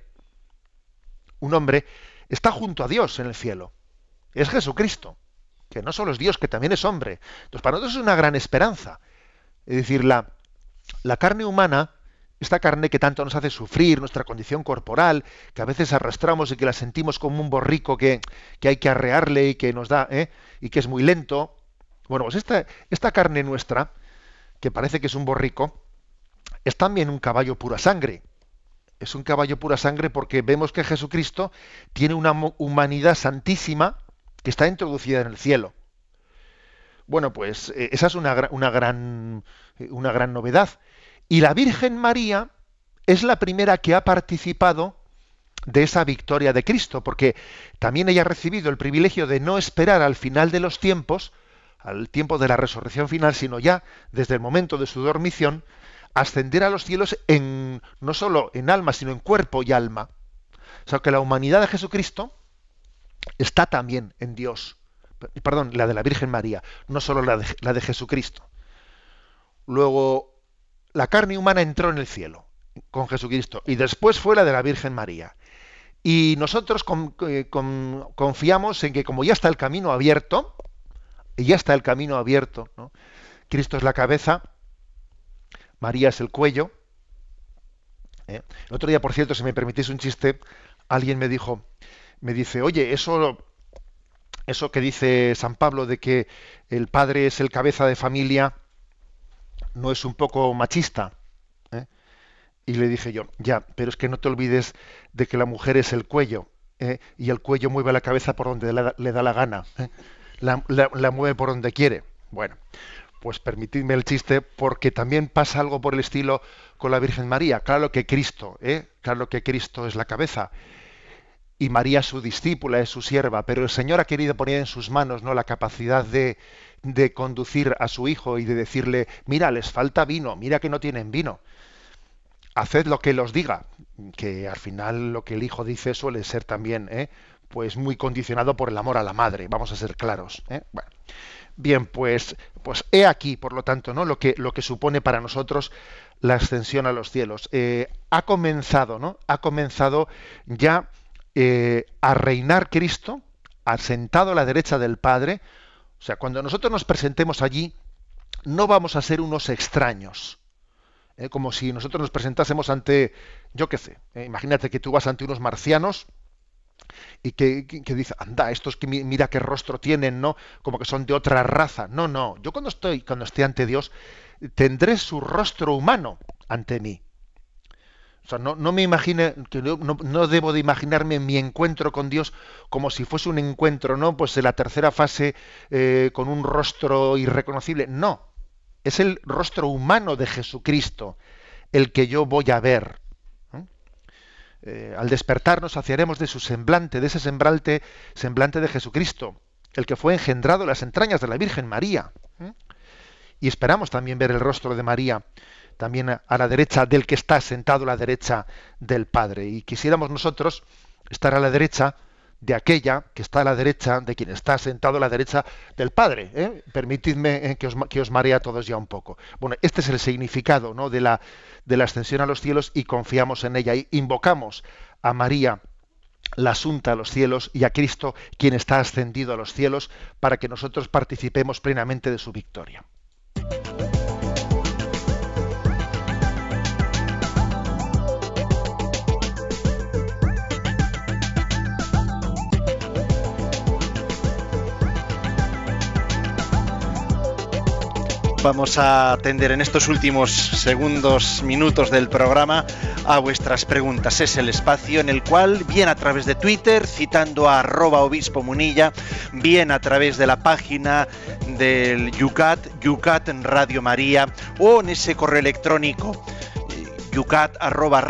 un hombre, está junto a Dios en el cielo. Es Jesucristo, que no solo es Dios, que también es hombre. Entonces, para nosotros es una gran esperanza. Es decir, la, la carne humana, esta carne que tanto nos hace sufrir, nuestra condición corporal, que a veces arrastramos y que la sentimos como un borrico que, que hay que arrearle y que nos da, ¿eh? y que es muy lento. Bueno, pues esta, carne nuestra, que parece que es un borrico, es también un caballo pura sangre. Es un caballo pura sangre porque vemos que Jesucristo tiene una humanidad santísima que está introducida en el cielo. Bueno, pues eh, esa es una, gran, eh, una gran novedad. Y la Virgen María es la primera que ha participado de esa victoria de Cristo, porque también ella ha recibido el privilegio de no esperar al final de los tiempos, al tiempo de la resurrección final, sino ya desde el momento de su dormición, ascender a los cielos en no solo en alma, sino en cuerpo y alma. O sea que la humanidad de Jesucristo está también en Dios. Perdón, la de la Virgen María, no solo la de, la de Jesucristo. Luego, la carne humana entró en el cielo con Jesucristo y después fue la de la Virgen María. Y nosotros eh, confiamos en que como ya está el camino abierto, y ya está el camino abierto, Cristo es la cabeza, María es el cuello. ¿eh? El otro día, por cierto, si me permitís un chiste, alguien me dijo, me dice, oye, eso, eso que dice San Pablo de que el padre es el cabeza de familia, no es un poco machista. ¿eh? Y le dije yo, ya, pero es que no te olvides de que la mujer es el cuello, ¿eh? y el cuello mueve la cabeza por donde le, da la gana, la, mueve por donde quiere. Bueno, pues permitidme el chiste, porque también pasa algo por el estilo con la Virgen María. Claro que Cristo, ¿eh? claro que Cristo es la cabeza y María su discípula, es su sierva, pero el Señor ha querido poner en sus manos no la capacidad de, de conducir a su hijo y de decirle, mira, les falta vino, mira que no tienen vino. Haced lo que él os diga, que al final lo que el hijo dice suele ser también, ¿eh? Pues muy condicionado por el amor a la madre, vamos a ser claros. ¿eh? Bueno. Bien, pues, pues he aquí, por lo tanto, ¿no? lo, que, lo que supone para nosotros la ascensión a los cielos. Eh, ha comenzado, ¿no? Ha comenzado ya eh, a reinar Cristo, asentado a la derecha del Padre. O sea, cuando nosotros nos presentemos allí, no vamos a ser unos extraños. ¿eh? como si nosotros nos presentásemos ante, yo qué sé, imagínate que tú vas ante unos marcianos y que, dice, anda, estos que mira qué rostro tienen, ¿no? Como que son de otra raza. No, no. Yo cuando estoy, cuando esté ante Dios, tendré su rostro humano ante mí. O sea, no, me imagine, que no, debo de imaginarme mi encuentro con Dios como si fuese un encuentro, ¿no? Pues en la tercera fase eh, con un rostro irreconocible. No. Es el rostro humano de Jesucristo el que yo voy a ver. Eh, al despertarnos saciaremos de su semblante, de ese semblante, semblante de Jesucristo, el que fue engendrado en las entrañas de la Virgen María. Y esperamos también ver el rostro de María. también a la derecha del que está sentado a la derecha del Padre. Y quisiéramos nosotros estar a la derecha de aquella que está a la derecha, de quien está sentado a la derecha del Padre. ¿eh? Permitidme eh, que, os, que os marea a todos ya un poco. Bueno, este es el significado ¿no? de, la, de la ascensión a los cielos y confiamos en ella y invocamos a María la asunta a los cielos y a Cristo quien está ascendido a los cielos para que nosotros participemos plenamente de su victoria. Vamos a atender en estos últimos segundos, minutos del programa a vuestras preguntas. Es el espacio en el cual, bien a través de Twitter, citando a arroba obispo munilla, bien a través de la página del Yucat, Yucat en Radio María, o en ese correo electrónico yucat arroba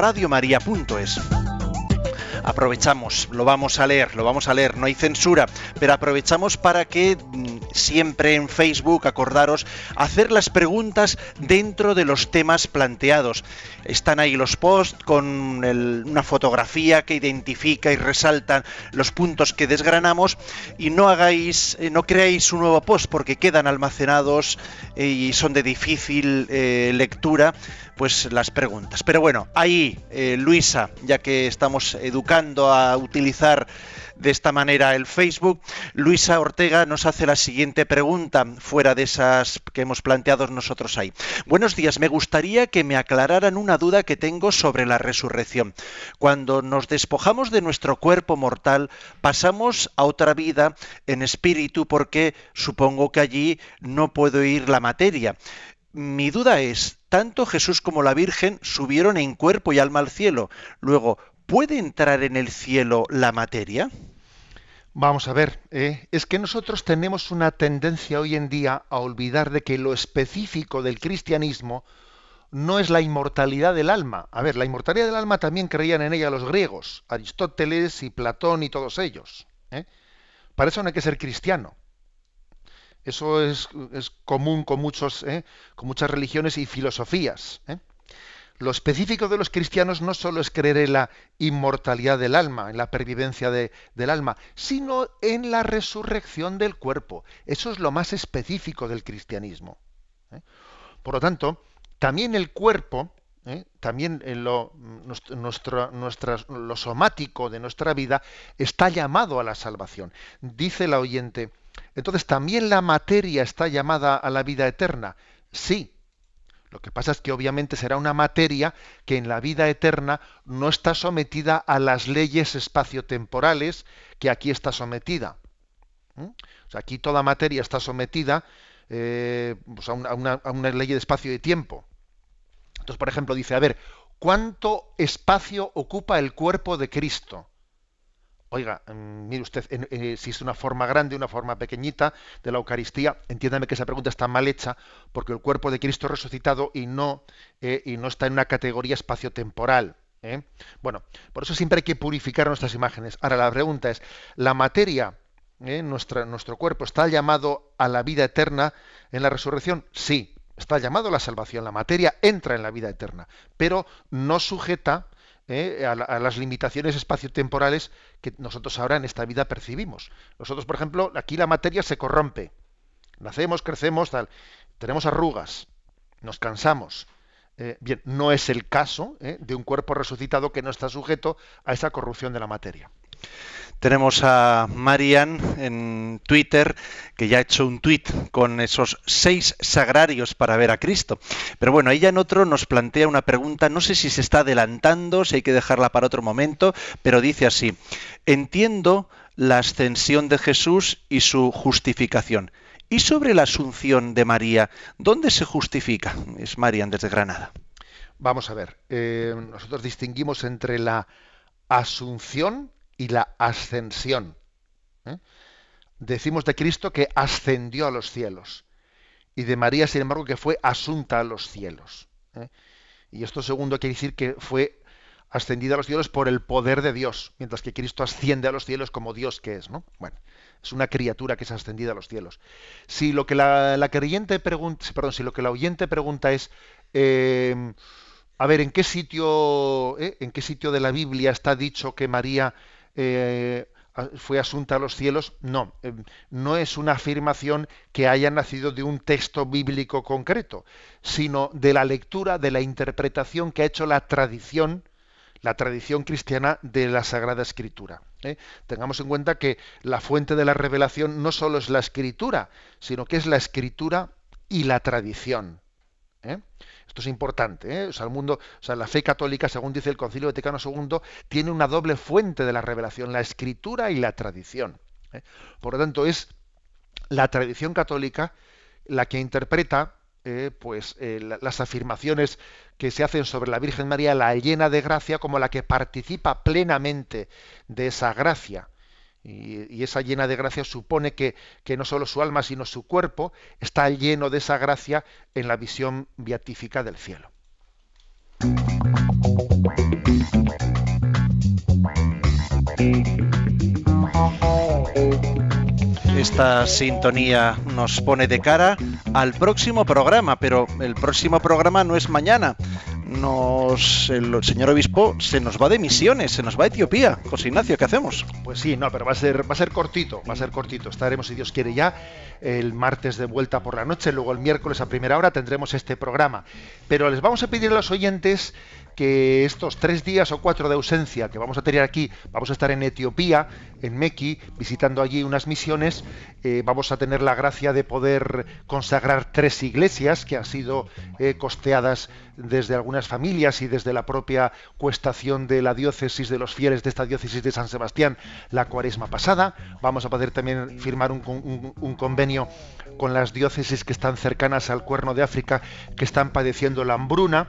aprovechamos, lo vamos a leer, lo vamos a leer, no hay censura, pero aprovechamos para que mm, siempre en Facebook, acordaros, hacer las preguntas dentro de los temas planteados. Están ahí los posts con una fotografía que identifica y resalta los puntos que desgranamos y no hagáis, eh, no creáis un nuevo post porque quedan almacenados eh, y son de difícil eh, lectura pues las preguntas. Pero bueno, ahí, eh, Luisa, ya que estamos educando a utilizar de esta manera el Facebook, Luisa Ortega nos hace la siguiente pregunta, fuera de esas que hemos planteado nosotros ahí. Buenos días, me gustaría que me aclararan una duda que tengo sobre la resurrección. Cuando nos despojamos de nuestro cuerpo mortal, pasamos a otra vida en espíritu porque supongo que allí no puedo ir la materia. Mi duda es, tanto Jesús como la Virgen subieron en cuerpo y alma al cielo. Luego, ¿puede entrar en el cielo la materia? Vamos a ver, ¿eh? es que nosotros tenemos una tendencia hoy en día a olvidar de que lo específico del cristianismo no es la inmortalidad del alma. A ver, la inmortalidad del alma también creían en ella los griegos, Aristóteles y Platón y todos ellos. ¿eh? Para eso no hay que ser cristiano. Eso es, común con, muchos, ¿eh? con muchas religiones y filosofías. ¿eh? Lo específico de los cristianos no solo es creer en la inmortalidad del alma, en la pervivencia del alma, sino en la resurrección del cuerpo. Eso es lo más específico del cristianismo. ¿eh? Por lo tanto, también el cuerpo, también lo, nuestro, somático de nuestra vida, está llamado a la salvación. Dice la oyente, entonces, ¿también la materia está llamada a la vida eterna? Sí. Lo que pasa es que obviamente será una materia que en la vida eterna no está sometida a las leyes espaciotemporales que aquí está sometida. ¿Mm? O sea, aquí toda materia está sometida eh, pues a, una, a una ley de espacio y tiempo. Entonces, por ejemplo, dice, a ver, ¿cuánto espacio ocupa el cuerpo de Cristo? Oiga, mm, mire usted, eh, si es una forma grande, una forma pequeñita de la Eucaristía, entiéndame que esa pregunta está mal hecha, porque el cuerpo de Cristo es resucitado y no, eh, y no está en una categoría espaciotemporal. ¿eh? Bueno, por eso siempre hay que purificar nuestras imágenes. Ahora la pregunta es, ¿la materia, nuestro cuerpo, está llamado a la vida eterna en la resurrección? Sí, está llamado a la salvación. La materia entra en la vida eterna, pero no sujeta ¿eh? a, las limitaciones espaciotemporales que nosotros ahora en esta vida percibimos. Nosotros, por ejemplo, aquí la materia se corrompe. Nacemos, crecemos, tal. Tenemos arrugas, nos cansamos. Eh, bien, no es el caso ¿eh? de un cuerpo resucitado que no está sujeto a esa corrupción de la materia. Tenemos a Marian en Twitter, que ya ha hecho un tweet con esos seis sagrarios para ver a Cristo. Pero bueno, ella en otro nos plantea una pregunta, no sé si se está adelantando, si hay que dejarla para otro momento, pero dice así, entiendo la ascensión de Jesús y su justificación. ¿Y sobre la asunción de María, dónde se justifica? Es Marian desde Granada. Vamos a ver, eh, nosotros distinguimos entre la asunción y la ascensión. ¿eh? Decimos de Cristo que ascendió a los cielos y de María, sin embargo, que fue asunta a los cielos. ¿eh? Y esto segundo quiere decir que fue ascendida a los cielos por el poder de Dios, mientras que Cristo asciende a los cielos como Dios que es, ¿no? Bueno, es una criatura que es ascendida a los cielos. Si lo que la, creyente pregunta, perdón, si lo que la oyente pregunta es Eh, a ver, ¿en qué sitio, en qué sitio de la Biblia está dicho que María eh, fue asunta a los cielos? No, no es una afirmación que haya nacido de un texto bíblico concreto, sino de la lectura, de la interpretación que ha hecho la tradición, la tradición cristiana de la Sagrada Escritura. Tengamos en cuenta que la fuente de la revelación no solo es la Escritura, sino que es la Escritura y la tradición. ¿eh? Esto es importante. ¿eh? O sea, el mundo, o sea, la fe católica, según dice el Concilio Vaticano II, tiene una doble fuente de la revelación, la escritura y la tradición. ¿eh? Por lo tanto, es la tradición católica la que interpreta pues las afirmaciones que se hacen sobre la Virgen María, la llena de gracia, como la que participa plenamente de esa gracia. Y, esa llena de gracia supone que, que, no solo su alma, sino su cuerpo está lleno de esa gracia en la visión beatífica del cielo. Esta sintonía nos pone de cara al próximo programa, pero el próximo programa no es mañana. Nos, el señor obispo se nos va de misiones, se nos va a Etiopía. José Ignacio, ¿qué hacemos? Pues sí, no, pero va a ser, va a ser cortito, va a ser cortito. Estaremos, si Dios quiere, ya el martes de vuelta por la noche, luego el miércoles a primera hora tendremos este programa. Pero les vamos a pedir a los oyentes que estos tres días o cuatro de ausencia que vamos a tener aquí, vamos a estar en Etiopía, en Meki, visitando allí unas misiones, eh, vamos a tener la gracia de poder consagrar tres iglesias que han sido eh, costeadas desde algunas familias y desde la propia cuestación de la diócesis de los fieles de esta diócesis de San Sebastián la cuaresma pasada. Vamos a poder también firmar un, un convenio con las diócesis que están cercanas al cuerno de África que están padeciendo la hambruna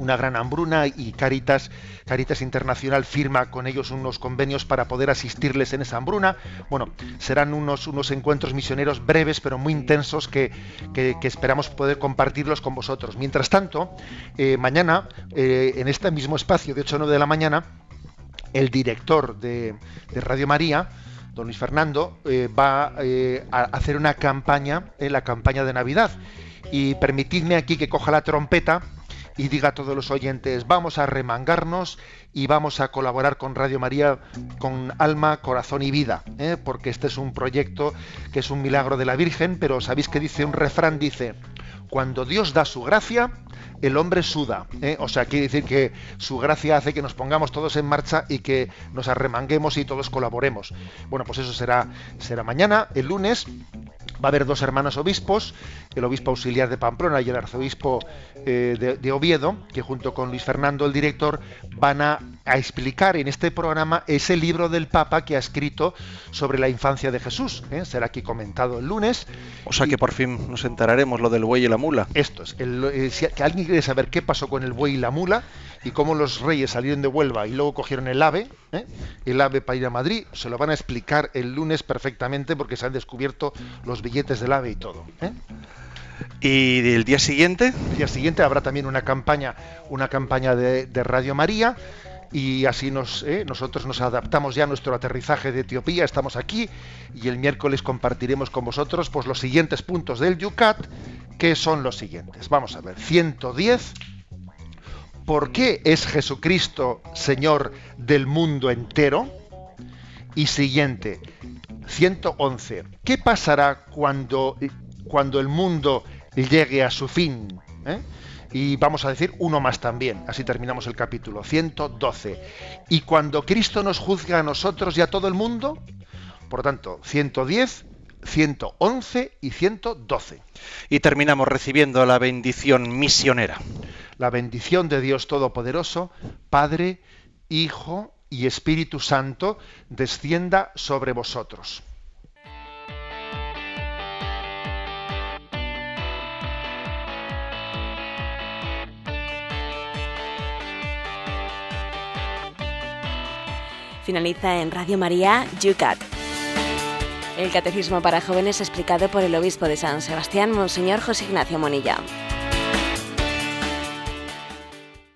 una gran hambruna y Caritas, Caritas Internacional firma con ellos unos convenios para poder asistirles en esa hambruna. Bueno, serán unos, unos encuentros misioneros breves pero muy intensos que, esperamos poder compartirlos con vosotros. Mientras tanto, eh, mañana, eh, en este mismo espacio de 8 a 9 de la mañana, el director de, Radio María, don Luis Fernando, eh, va a hacer una campaña, la campaña de Navidad. Y permitidme aquí que coja la trompeta y diga a todos los oyentes, vamos a remangarnos y vamos a colaborar con Radio María con alma, corazón y vida, ¿eh? porque este es un proyecto que es un milagro de la Virgen, pero sabéis que dice un refrán, dice, cuando Dios da su gracia, el hombre suda. ¿eh? O sea, quiere decir que su gracia hace que nos pongamos todos en marcha y que nos arremanguemos y todos colaboremos. Bueno, pues eso será, será mañana, el lunes, va a haber dos hermanos obispos, el obispo auxiliar de Pamplona y el arzobispo eh, de, Oviedo, que junto con Luis Fernando, el director, van a, explicar en este programa ese libro del Papa que ha escrito sobre la infancia de Jesús. ¿eh? Será aquí comentado el lunes. O sea que por fin nos enteraremos lo del buey y la mula. Esto es, eh, si alguien quiere saber qué pasó con el buey y la mula, y cómo los reyes salieron de Huelva y luego cogieron el AVE, ¿eh? el AVE para ir a Madrid, se lo van a explicar el lunes perfectamente porque se han descubierto los billetes del AVE y todo. ¿eh? ¿Y el día siguiente? El día siguiente habrá también una campaña, una campaña de, Radio María y así nos, ¿eh? nosotros nos adaptamos ya a nuestro aterrizaje de Etiopía, estamos aquí y el miércoles compartiremos con vosotros pues, los siguientes puntos del Yucat, que son los siguientes. Vamos a ver, 110 ¿por qué es Jesucristo Señor del mundo entero? Y siguiente, 111. ¿Qué pasará cuando, cuando el mundo llegue a su fin? ¿Eh? Y vamos a decir uno más también, así terminamos el capítulo, 112. ¿Y cuando Cristo nos juzga a nosotros y a todo el mundo? Por tanto, 110, 111 y 112. Y terminamos recibiendo la bendición misionera la bendición de Dios Todopoderoso, Padre, Hijo y Espíritu Santo, descienda sobre vosotros. Finaliza en Radio María Yucat. El Catecismo para Jóvenes explicado por el Obispo de San Sebastián, Monseñor José Ignacio Monilla.